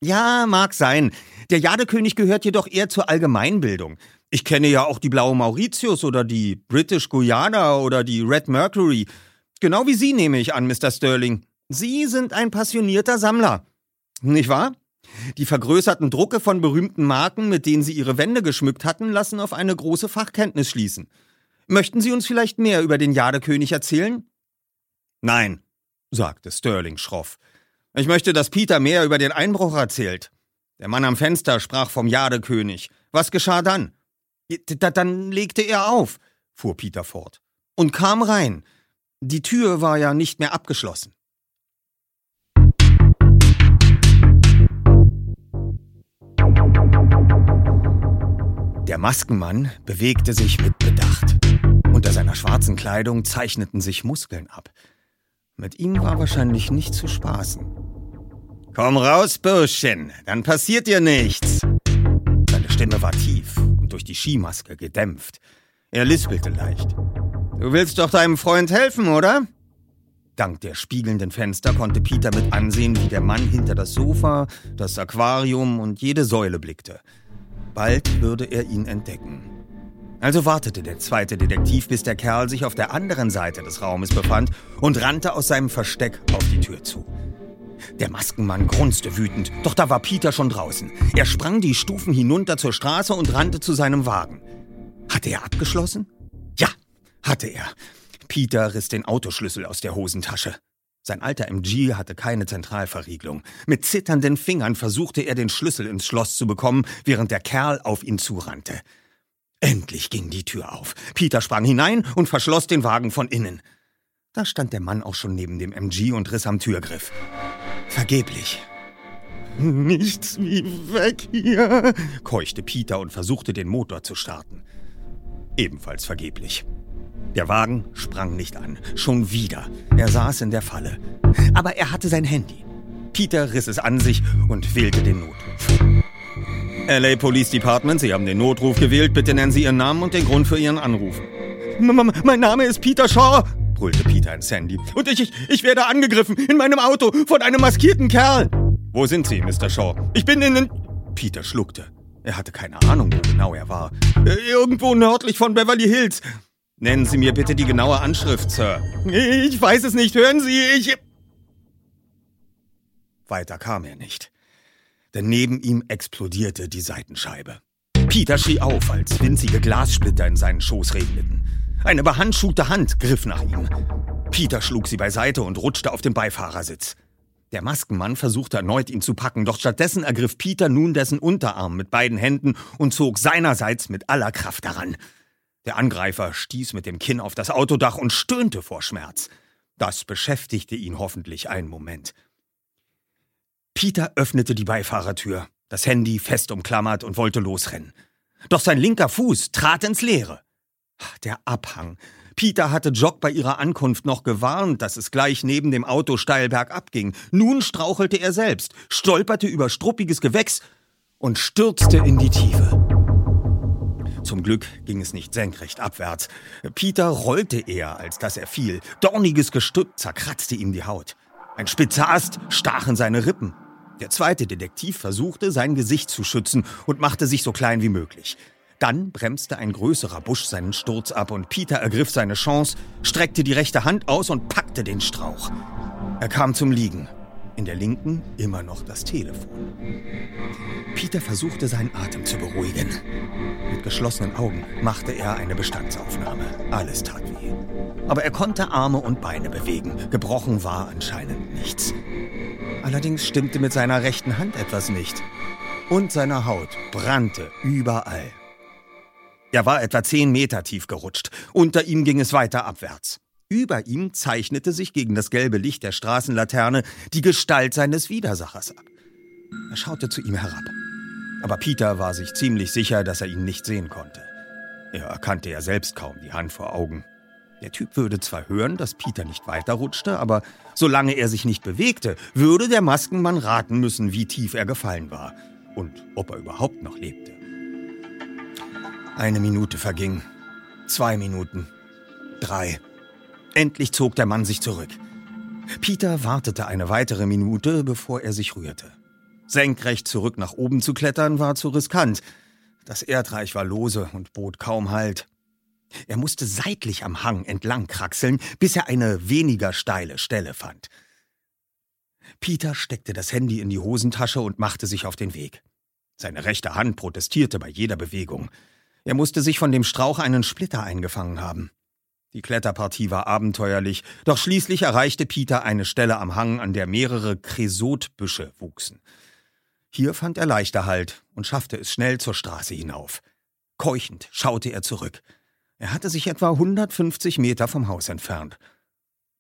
Ja, mag sein. Der Jadekönig gehört jedoch eher zur Allgemeinbildung. Ich kenne ja auch die Blaue Mauritius oder die British Guyana oder die Red Mercury. Genau wie Sie nehme ich an, Mr. Sterling. Sie sind ein passionierter Sammler. Nicht wahr? Die vergrößerten Drucke von berühmten Marken, mit denen Sie Ihre Wände geschmückt hatten, lassen auf eine große Fachkenntnis schließen. Möchten Sie uns vielleicht mehr über den Jadekönig erzählen? Nein, sagte Sterling schroff. Ich möchte, dass Peter mehr über den Einbruch erzählt. Der Mann am Fenster sprach vom Jadekönig. Was geschah dann? D dann legte er auf, fuhr Peter fort, und kam rein. Die Tür war ja nicht mehr abgeschlossen. Der Maskenmann bewegte sich mit Bedacht. Unter seiner schwarzen Kleidung zeichneten sich Muskeln ab. Mit ihm war wahrscheinlich nicht zu spaßen. Komm raus, Bürschchen, dann passiert dir nichts. Seine Stimme war tief und durch die Skimaske gedämpft. Er lispelte leicht. Du willst doch deinem Freund helfen, oder? Dank der spiegelnden Fenster konnte Peter mit ansehen, wie der Mann hinter das Sofa, das Aquarium und jede Säule blickte. Bald würde er ihn entdecken. Also wartete der zweite Detektiv, bis der Kerl sich auf der anderen Seite des Raumes befand und rannte aus seinem Versteck auf die Tür zu. Der Maskenmann grunzte wütend, doch da war Peter schon draußen. Er sprang die Stufen hinunter zur Straße und rannte zu seinem Wagen. Hatte er abgeschlossen? Ja, hatte er. Peter riss den Autoschlüssel aus der Hosentasche. Sein alter MG hatte keine Zentralverriegelung. Mit zitternden Fingern versuchte er den Schlüssel ins Schloss zu bekommen, während der Kerl auf ihn zurannte. Endlich ging die Tür auf. Peter sprang hinein und verschloss den Wagen von innen. Da stand der Mann auch schon neben dem MG und riss am Türgriff. Vergeblich. Nichts wie weg hier, keuchte Peter und versuchte den Motor zu starten. Ebenfalls vergeblich. Der Wagen sprang nicht an. Schon wieder. Er saß in der Falle. Aber er hatte sein Handy. Peter riss es an sich und wählte den Notruf. LA Police Department, Sie haben den Notruf gewählt. Bitte nennen Sie Ihren Namen und den Grund für Ihren Anruf. M mein Name ist Peter Shaw, brüllte Peter ins Handy. Und ich, ich, ich werde angegriffen in meinem Auto von einem maskierten Kerl. Wo sind Sie, Mr. Shaw? Ich bin in den... Peter schluckte. Er hatte keine Ahnung, wo genau er war. Äh, irgendwo nördlich von Beverly Hills. Nennen Sie mir bitte die genaue Anschrift, Sir. Ich weiß es nicht, hören Sie, ich... Weiter kam er nicht. Denn neben ihm explodierte die Seitenscheibe. Peter schrie auf, als winzige Glassplitter in seinen Schoß regneten. Eine behandschuhte Hand griff nach ihm. Peter schlug sie beiseite und rutschte auf den Beifahrersitz. Der Maskenmann versuchte erneut, ihn zu packen, doch stattdessen ergriff Peter nun dessen Unterarm mit beiden Händen und zog seinerseits mit aller Kraft daran. Der Angreifer stieß mit dem Kinn auf das Autodach und stöhnte vor Schmerz. Das beschäftigte ihn hoffentlich einen Moment. Peter öffnete die Beifahrertür, das Handy fest umklammert und wollte losrennen. Doch sein linker Fuß trat ins Leere. Der Abhang. Peter hatte Jock bei ihrer Ankunft noch gewarnt, dass es gleich neben dem Auto steil bergab ging. Nun strauchelte er selbst, stolperte über struppiges Gewächs und stürzte in die Tiefe. Zum Glück ging es nicht senkrecht abwärts. Peter rollte eher, als dass er fiel. Dorniges Gestück zerkratzte ihm die Haut. Ein spitzer Ast stach in seine Rippen. Der zweite Detektiv versuchte, sein Gesicht zu schützen und machte sich so klein wie möglich. Dann bremste ein größerer Busch seinen Sturz ab und Peter ergriff seine Chance, streckte die rechte Hand aus und packte den Strauch. Er kam zum Liegen. In der linken immer noch das Telefon. Peter versuchte seinen Atem zu beruhigen. Mit geschlossenen Augen machte er eine Bestandsaufnahme. Alles tat weh. Aber er konnte Arme und Beine bewegen. Gebrochen war anscheinend nichts. Allerdings stimmte mit seiner rechten Hand etwas nicht. Und seine Haut brannte überall. Er war etwa zehn Meter tief gerutscht. Unter ihm ging es weiter abwärts. Über ihm zeichnete sich gegen das gelbe Licht der Straßenlaterne die Gestalt seines Widersachers ab. Er schaute zu ihm herab. Aber Peter war sich ziemlich sicher, dass er ihn nicht sehen konnte. Er erkannte ja selbst kaum die Hand vor Augen. Der Typ würde zwar hören, dass Peter nicht weiterrutschte, aber solange er sich nicht bewegte, würde der Maskenmann raten müssen, wie tief er gefallen war und ob er überhaupt noch lebte. Eine Minute verging, zwei Minuten, drei. Endlich zog der Mann sich zurück. Peter wartete eine weitere Minute, bevor er sich rührte. Senkrecht zurück nach oben zu klettern war zu riskant. Das Erdreich war lose und bot kaum Halt. Er musste seitlich am Hang entlang kraxeln, bis er eine weniger steile Stelle fand. Peter steckte das Handy in die Hosentasche und machte sich auf den Weg. Seine rechte Hand protestierte bei jeder Bewegung. Er musste sich von dem Strauch einen Splitter eingefangen haben. Die Kletterpartie war abenteuerlich, doch schließlich erreichte Peter eine Stelle am Hang, an der mehrere Kresotbüsche wuchsen. Hier fand er leichter Halt und schaffte es schnell zur Straße hinauf. Keuchend schaute er zurück. Er hatte sich etwa 150 Meter vom Haus entfernt.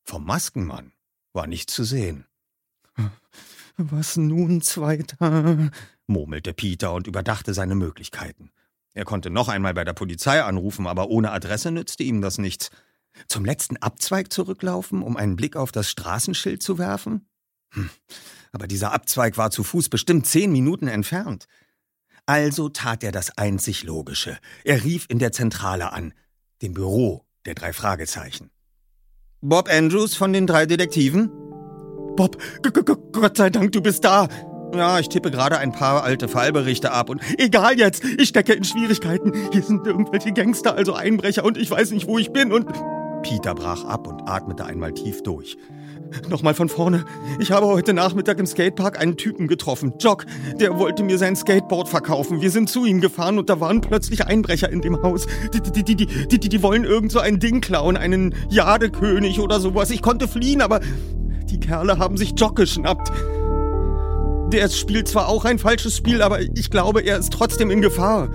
Vom Maskenmann war nichts zu sehen. Was nun, Zweiter? murmelte Peter und überdachte seine Möglichkeiten. Er konnte noch einmal bei der Polizei anrufen, aber ohne Adresse nützte ihm das nichts. Zum letzten Abzweig zurücklaufen, um einen Blick auf das Straßenschild zu werfen? Hm. Aber dieser Abzweig war zu Fuß bestimmt zehn Minuten entfernt. Also tat er das einzig Logische. Er rief in der Zentrale an, dem Büro der drei Fragezeichen. Bob Andrews von den drei Detektiven? Bob, Gott sei Dank, du bist da. Ja, ich tippe gerade ein paar alte Fallberichte ab und egal jetzt, ich stecke in Schwierigkeiten. Hier sind irgendwelche Gangster, also Einbrecher und ich weiß nicht, wo ich bin und... Peter brach ab und atmete einmal tief durch. Nochmal von vorne. Ich habe heute Nachmittag im Skatepark einen Typen getroffen. Jock, der wollte mir sein Skateboard verkaufen. Wir sind zu ihm gefahren und da waren plötzlich Einbrecher in dem Haus. Die, die, die, die, die, die wollen irgend so ein Ding klauen, einen Jadekönig oder sowas. Ich konnte fliehen, aber die Kerle haben sich Jock geschnappt. Der spielt zwar auch ein falsches Spiel, aber ich glaube, er ist trotzdem in Gefahr.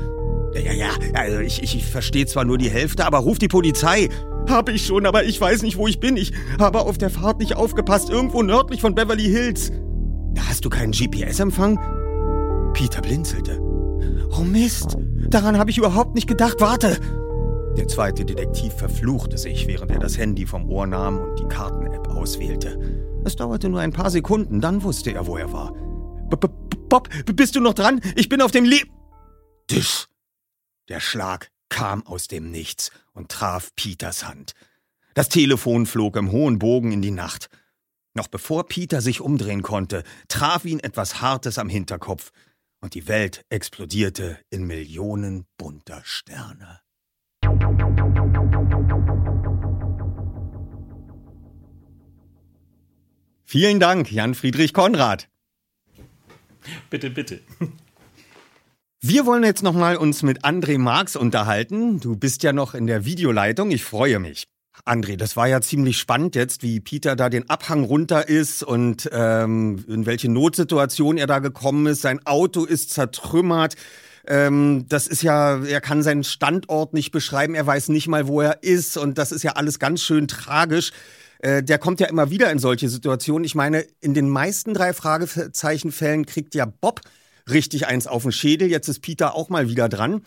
Ja, ja, also ich, ich, ich verstehe zwar nur die Hälfte, aber ruf die Polizei. Habe ich schon, aber ich weiß nicht, wo ich bin. Ich habe auf der Fahrt nicht aufgepasst, irgendwo nördlich von Beverly Hills. Hast du keinen GPS-Empfang? Peter blinzelte. Oh Mist, daran habe ich überhaupt nicht gedacht. Warte! Der zweite Detektiv verfluchte sich, während er das Handy vom Ohr nahm und die Karten-App auswählte. Es dauerte nur ein paar Sekunden, dann wusste er, wo er war. Bob, bist du noch dran? Ich bin auf dem Le... Tisch. Der Schlag kam aus dem Nichts und traf Peters Hand. Das Telefon flog im hohen Bogen in die Nacht. Noch bevor Peter sich umdrehen konnte, traf ihn etwas Hartes am Hinterkopf und die Welt explodierte in Millionen bunter Sterne. Vielen Dank, Jan Friedrich Konrad. Bitte, bitte. Wir wollen jetzt nochmal uns mit André Marx unterhalten. Du bist ja noch in der Videoleitung. Ich freue mich. André, das war ja ziemlich spannend jetzt, wie Peter da den Abhang runter ist und ähm, in welche Notsituation er da gekommen ist. Sein Auto ist zertrümmert. Ähm, das ist ja, er kann seinen Standort nicht beschreiben, er weiß nicht mal, wo er ist und das ist ja alles ganz schön tragisch. Äh, der kommt ja immer wieder in solche Situationen. Ich meine, in den meisten drei Fragezeichenfällen kriegt ja Bob richtig eins auf den Schädel. Jetzt ist Peter auch mal wieder dran.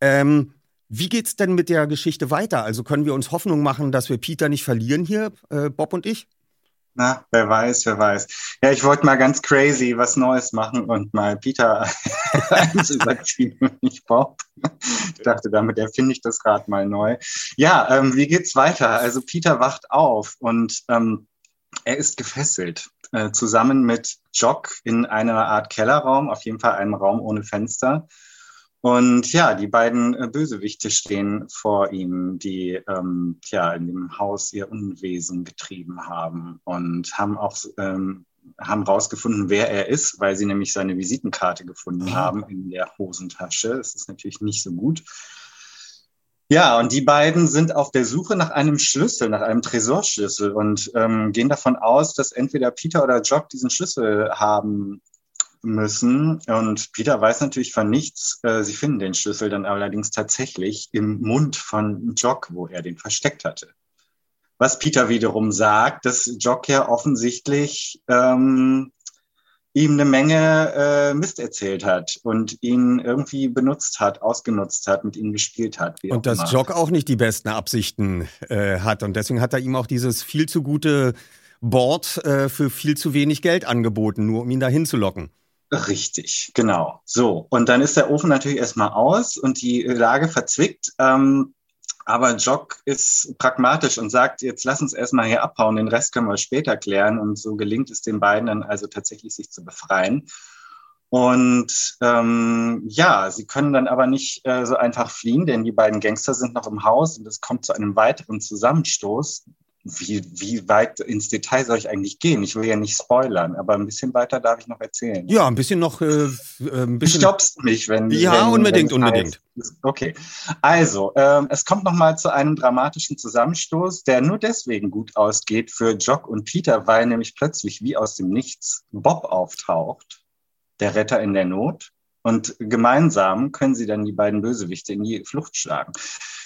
Ähm, wie geht's denn mit der Geschichte weiter? Also können wir uns Hoffnung machen, dass wir Peter nicht verlieren hier, äh, Bob und ich? Na, wer weiß, wer weiß. Ja, ich wollte mal ganz crazy was Neues machen und mal Peter eins überziehen nicht Bob. Ich dachte, damit erfinde ich das Rad mal neu. Ja, ähm, wie geht's weiter? Also Peter wacht auf und ähm, er ist gefesselt. Äh, zusammen mit Jock in einer Art Kellerraum, auf jeden Fall einem Raum ohne Fenster. Und ja, die beiden äh, Bösewichte stehen vor ihm, die ähm, ja, in dem Haus ihr Unwesen getrieben haben und haben auch ähm, haben rausgefunden, wer er ist, weil sie nämlich seine Visitenkarte gefunden mhm. haben in der Hosentasche. Das ist natürlich nicht so gut. Ja, und die beiden sind auf der Suche nach einem Schlüssel, nach einem Tresorschlüssel und ähm, gehen davon aus, dass entweder Peter oder Jock diesen Schlüssel haben müssen. Und Peter weiß natürlich von nichts. Äh, sie finden den Schlüssel dann allerdings tatsächlich im Mund von Jock, wo er den versteckt hatte. Was Peter wiederum sagt, dass Jock ja offensichtlich ähm, ihm eine Menge äh, Mist erzählt hat und ihn irgendwie benutzt hat, ausgenutzt hat, mit ihm gespielt hat. und dass immer. Jock auch nicht die besten Absichten äh, hat. Und deswegen hat er ihm auch dieses viel zu gute Board äh, für viel zu wenig Geld angeboten, nur um ihn dahin zu locken. Richtig, genau. So, und dann ist der Ofen natürlich erstmal aus und die Lage verzwickt. Ähm, aber Jock ist pragmatisch und sagt, jetzt lass uns erstmal hier abhauen, den Rest können wir später klären. Und so gelingt es den beiden dann also tatsächlich, sich zu befreien. Und ähm, ja, sie können dann aber nicht äh, so einfach fliehen, denn die beiden Gangster sind noch im Haus und es kommt zu einem weiteren Zusammenstoß, wie, wie weit ins Detail soll ich eigentlich gehen? Ich will ja nicht spoilern, aber ein bisschen weiter darf ich noch erzählen. Ja, ein bisschen noch. Äh, ein bisschen. Stoppst mich, wenn. Ja, wenn, unbedingt, wenn unbedingt. Okay. Also, ähm, es kommt nochmal zu einem dramatischen Zusammenstoß, der nur deswegen gut ausgeht für Jock und Peter, weil nämlich plötzlich wie aus dem Nichts Bob auftaucht, der Retter in der Not. Und gemeinsam können sie dann die beiden Bösewichte in die Flucht schlagen.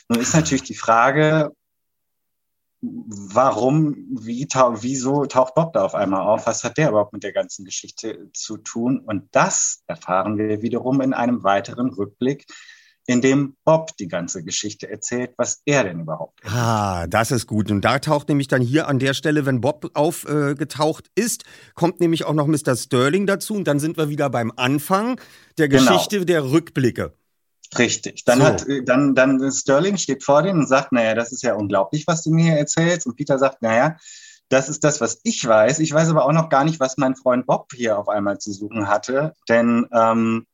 Nun ist natürlich die Frage, warum, wie, wieso taucht Bob da auf einmal auf? Was hat der überhaupt mit der ganzen Geschichte zu tun? Und das erfahren wir wiederum in einem weiteren Rückblick, in dem Bob die ganze Geschichte erzählt, was er denn überhaupt ist. Ah, das ist gut. Und da taucht nämlich dann hier an der Stelle, wenn Bob aufgetaucht äh, ist, kommt nämlich auch noch Mr. Sterling dazu. Und dann sind wir wieder beim Anfang der genau. Geschichte genau. der Rückblicke. Richtig. Dann so. hat äh, dann dann Sterling steht vor denen und sagt, naja, das ist ja unglaublich, was du mir hier erzählst. Und Peter sagt, naja, das ist das, was ich weiß. Ich weiß aber auch noch gar nicht, was mein Freund Bob hier auf einmal zu suchen hatte, denn ähm,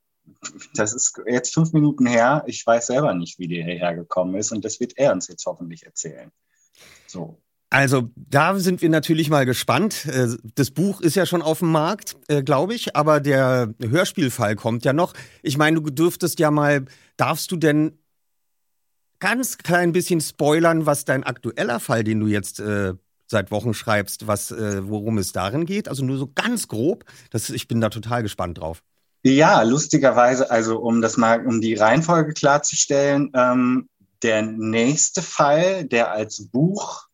das ist jetzt fünf Minuten her. Ich weiß selber nicht, wie der hierher gekommen ist und das wird er uns jetzt hoffentlich erzählen. So. Also da sind wir natürlich mal gespannt. Äh, das Buch ist ja schon auf dem Markt, äh, glaube ich, aber der Hörspielfall kommt ja noch. Ich meine, du dürftest ja mal, darfst du denn ganz klein bisschen spoilern, was dein aktueller Fall, den du jetzt äh, seit Wochen schreibst, was, äh, worum es darin geht? Also nur so ganz grob. Das, ich bin da total gespannt drauf. Ja, lustigerweise, also um das mal, um die Reihenfolge klarzustellen, ähm, der nächste Fall, der als Buch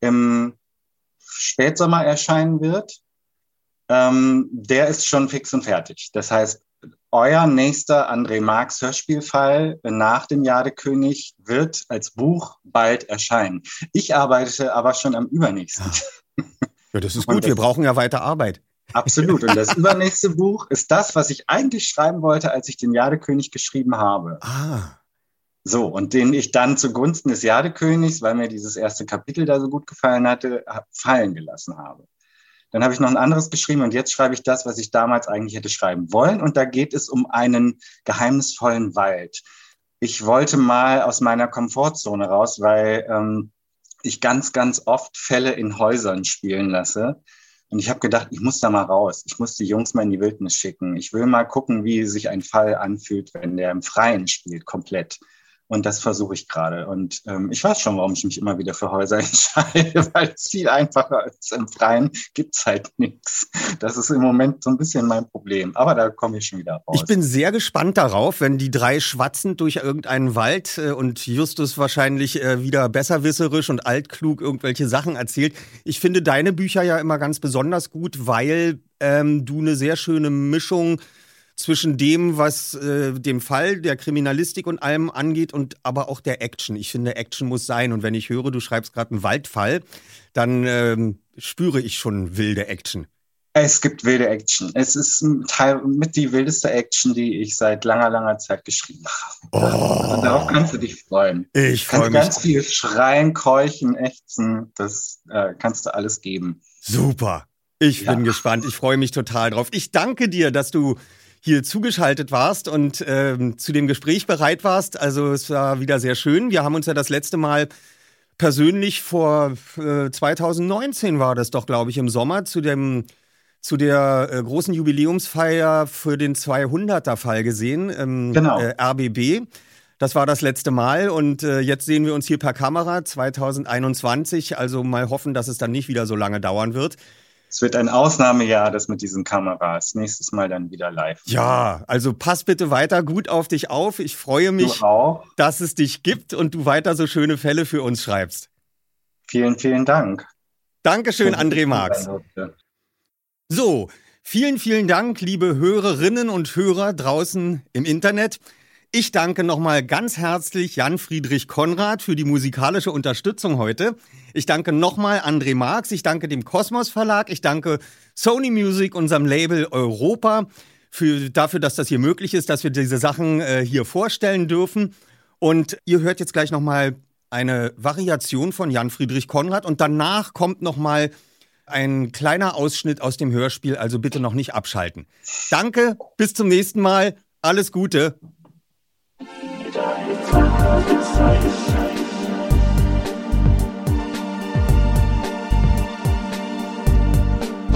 im Spätsommer erscheinen wird, ähm, der ist schon fix und fertig. Das heißt, euer nächster André Marx Hörspielfall nach dem Jadekönig wird als Buch bald erscheinen. Ich arbeite aber schon am übernächsten. Ja, das ist gut. Das, Wir brauchen ja weiter Arbeit. Absolut. Und das übernächste Buch ist das, was ich eigentlich schreiben wollte, als ich den Jadekönig geschrieben habe. Ah. So, und den ich dann zugunsten des Jadekönigs, weil mir dieses erste Kapitel da so gut gefallen hatte, fallen gelassen habe. Dann habe ich noch ein anderes geschrieben und jetzt schreibe ich das, was ich damals eigentlich hätte schreiben wollen. Und da geht es um einen geheimnisvollen Wald. Ich wollte mal aus meiner Komfortzone raus, weil ähm, ich ganz, ganz oft Fälle in Häusern spielen lasse. Und ich habe gedacht, ich muss da mal raus. Ich muss die Jungs mal in die Wildnis schicken. Ich will mal gucken, wie sich ein Fall anfühlt, wenn der im Freien spielt, komplett. Und das versuche ich gerade. Und ähm, ich weiß schon, warum ich mich immer wieder für Häuser entscheide, weil es viel einfacher ist. Im Freien gibt's halt nichts. Das ist im Moment so ein bisschen mein Problem. Aber da komme ich schon wieder raus. Ich bin sehr gespannt darauf, wenn die drei schwatzend durch irgendeinen Wald äh, und Justus wahrscheinlich äh, wieder besserwisserisch und altklug irgendwelche Sachen erzählt. Ich finde deine Bücher ja immer ganz besonders gut, weil ähm, du eine sehr schöne Mischung zwischen dem, was äh, dem Fall der Kriminalistik und allem angeht und aber auch der Action. Ich finde, Action muss sein. Und wenn ich höre, du schreibst gerade einen Waldfall, dann ähm, spüre ich schon wilde Action. Es gibt wilde Action. Es ist Teil, mit die wildeste Action, die ich seit langer, langer Zeit geschrieben habe. Oh. Und darauf kannst du dich freuen. Ich freue mich. ganz viel schreien, keuchen, ächzen. Das äh, kannst du alles geben. Super. Ich ja. bin gespannt. Ich freue mich total drauf. Ich danke dir, dass du hier zugeschaltet warst und ähm, zu dem Gespräch bereit warst. Also es war wieder sehr schön. Wir haben uns ja das letzte Mal persönlich vor äh, 2019 war das doch, glaube ich, im Sommer zu dem zu der äh, großen Jubiläumsfeier für den 200er Fall gesehen im genau. äh, RBB. Das war das letzte Mal und äh, jetzt sehen wir uns hier per Kamera 2021. Also mal hoffen, dass es dann nicht wieder so lange dauern wird. Es wird ein Ausnahmejahr, das mit diesen Kameras. Nächstes Mal dann wieder live. Ja, also pass bitte weiter gut auf dich auf. Ich freue mich, dass es dich gibt und du weiter so schöne Fälle für uns schreibst. Vielen, vielen Dank. Dankeschön, André Marx. So, vielen, vielen Dank, liebe Hörerinnen und Hörer draußen im Internet. Ich danke nochmal ganz herzlich Jan Friedrich Konrad für die musikalische Unterstützung heute. Ich danke nochmal André Marx, ich danke dem Kosmos Verlag, ich danke Sony Music, unserem Label Europa, für, dafür, dass das hier möglich ist, dass wir diese Sachen äh, hier vorstellen dürfen. Und ihr hört jetzt gleich nochmal eine Variation von Jan Friedrich Konrad und danach kommt nochmal ein kleiner Ausschnitt aus dem Hörspiel, also bitte noch nicht abschalten. Danke, bis zum nächsten Mal, alles Gute.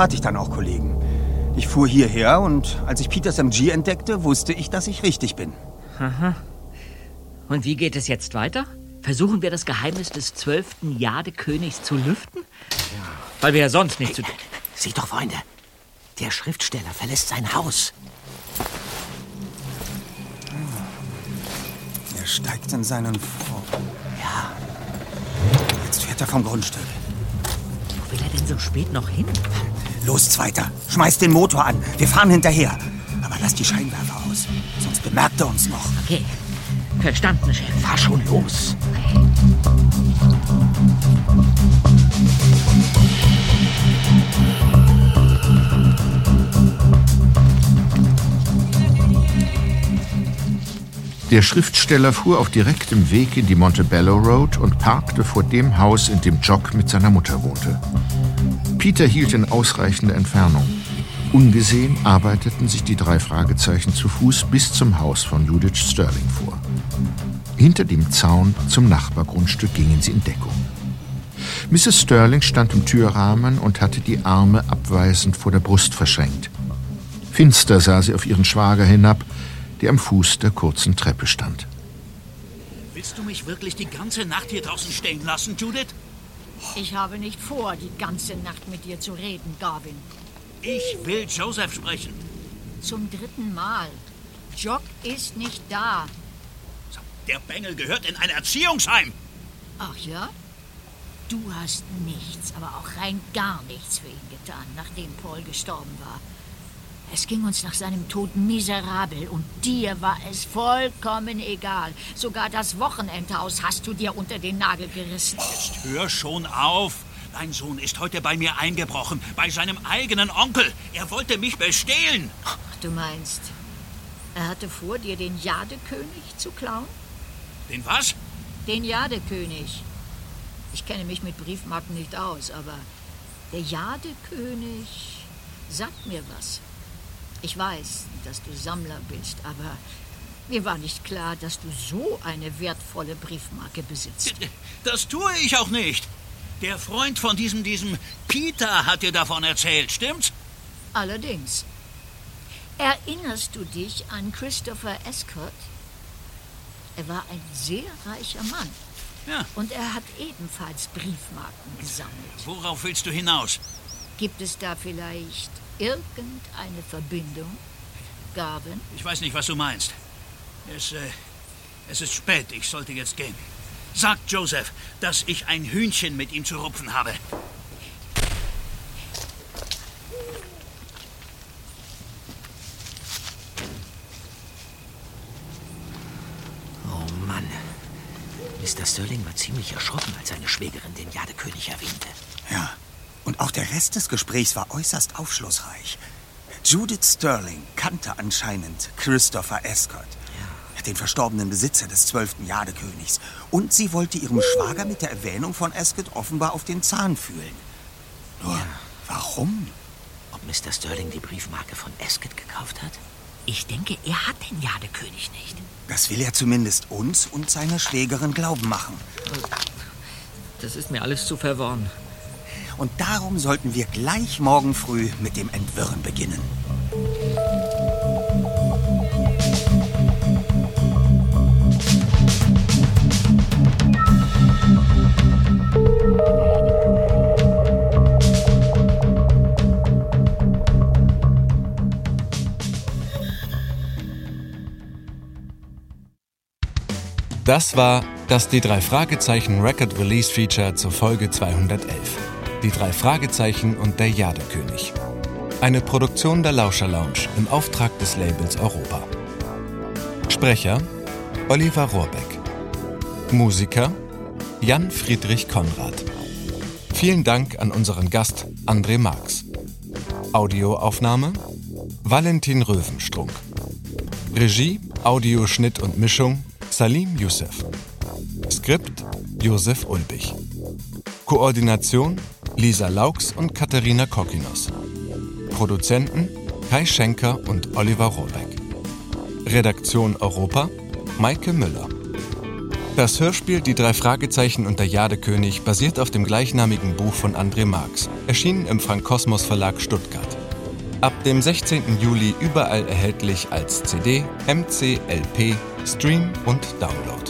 Tat ich dann auch, Kollegen. Ich fuhr hierher und als ich Peters MG entdeckte, wusste ich, dass ich richtig bin. Aha. Und wie geht es jetzt weiter? Versuchen wir das Geheimnis des zwölften Jadekönigs zu lüften? Ja. Weil wir ja sonst nichts hey, zu tun. Seht doch, Freunde. Der Schriftsteller verlässt sein Haus. Er steigt in seinen Vor. Ja. Jetzt fährt er vom Grundstück. Wo will er denn so spät noch hin? Los, Zweiter. Schmeiß den Motor an. Wir fahren hinterher. Aber lass die Scheinwerfer aus. Sonst bemerkt er uns noch. Okay. Verstanden, Chef. Fahr schon los. Der Schriftsteller fuhr auf direktem Weg in die Montebello Road und parkte vor dem Haus, in dem Jock mit seiner Mutter wohnte. Peter hielt in ausreichender Entfernung. Ungesehen arbeiteten sich die drei Fragezeichen zu Fuß bis zum Haus von Judith Sterling vor. Hinter dem Zaun zum Nachbargrundstück gingen sie in Deckung. Mrs. Sterling stand im Türrahmen und hatte die Arme abweisend vor der Brust verschränkt. Finster sah sie auf ihren Schwager hinab, der am Fuß der kurzen Treppe stand. Willst du mich wirklich die ganze Nacht hier draußen stehen lassen, Judith? Ich habe nicht vor, die ganze Nacht mit dir zu reden, Garvin. Ich will Joseph sprechen. Zum dritten Mal. Jock ist nicht da. Der Bengel gehört in ein Erziehungsheim. Ach ja? Du hast nichts, aber auch rein gar nichts für ihn getan, nachdem Paul gestorben war. Es ging uns nach seinem Tod miserabel und dir war es vollkommen egal. Sogar das Wochenendhaus hast du dir unter den Nagel gerissen. Jetzt hör schon auf. Dein Sohn ist heute bei mir eingebrochen, bei seinem eigenen Onkel. Er wollte mich bestehlen. Du meinst, er hatte vor, dir den Jadekönig zu klauen? Den was? Den Jadekönig. Ich kenne mich mit Briefmarken nicht aus, aber der Jadekönig sagt mir was. Ich weiß, dass du Sammler bist, aber mir war nicht klar, dass du so eine wertvolle Briefmarke besitzt. Das tue ich auch nicht. Der Freund von diesem, diesem Peter hat dir davon erzählt, stimmt's? Allerdings. Erinnerst du dich an Christopher Escott? Er war ein sehr reicher Mann. Ja. Und er hat ebenfalls Briefmarken gesammelt. Worauf willst du hinaus? Gibt es da vielleicht irgendeine Verbindung, Garvin? Ich weiß nicht, was du meinst. Es, äh, es ist spät. Ich sollte jetzt gehen. Sag Joseph, dass ich ein Hühnchen mit ihm zu rupfen habe. Oh Mann. Mr. Sterling war ziemlich erschrocken, als seine Schwägerin den Jadekönig erwähnte. Ja. Und auch der Rest des Gesprächs war äußerst aufschlussreich. Judith Sterling kannte anscheinend Christopher Escott, den verstorbenen Besitzer des zwölften Jadekönigs. Und sie wollte ihrem Schwager mit der Erwähnung von Escott offenbar auf den Zahn fühlen. Nur, ja. warum? Ob Mr. Sterling die Briefmarke von Escott gekauft hat? Ich denke, er hat den Jadekönig nicht. Das will er zumindest uns und seiner Schwägerin glauben machen. Das ist mir alles zu verworren. Und darum sollten wir gleich morgen früh mit dem Entwirren beginnen. Das war das die drei Fragezeichen Record Release Feature zur Folge 211. Die drei Fragezeichen und der Jadekönig. Eine Produktion der Lauscher Lounge im Auftrag des Labels Europa. Sprecher Oliver Rohrbeck. Musiker Jan Friedrich Konrad. Vielen Dank an unseren Gast André Marx. Audioaufnahme Valentin Röwenstrunk. Regie, Audioschnitt und Mischung Salim Youssef. Skript Josef Ulbich. Koordination Lisa Laux und Katharina Kokinos. Produzenten Kai Schenker und Oliver Rohrbeck. Redaktion Europa Maike Müller. Das Hörspiel Die drei Fragezeichen und der Jadekönig basiert auf dem gleichnamigen Buch von André Marx, erschienen im Frank Kosmos Verlag Stuttgart. Ab dem 16. Juli überall erhältlich als CD, MC, LP, Stream und Download.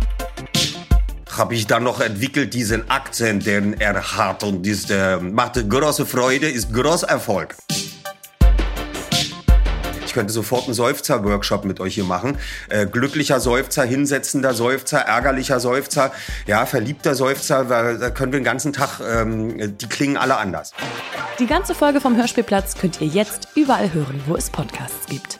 Habe ich dann noch entwickelt, diesen Akzent, den er hat. Und das äh, macht große Freude, ist großer Erfolg. Ich könnte sofort einen Seufzer-Workshop mit euch hier machen. Äh, glücklicher Seufzer, hinsetzender Seufzer, ärgerlicher Seufzer, ja, verliebter Seufzer, weil da können wir den ganzen Tag, ähm, die klingen alle anders. Die ganze Folge vom Hörspielplatz könnt ihr jetzt überall hören, wo es Podcasts gibt.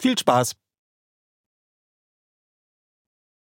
Viel Spaß!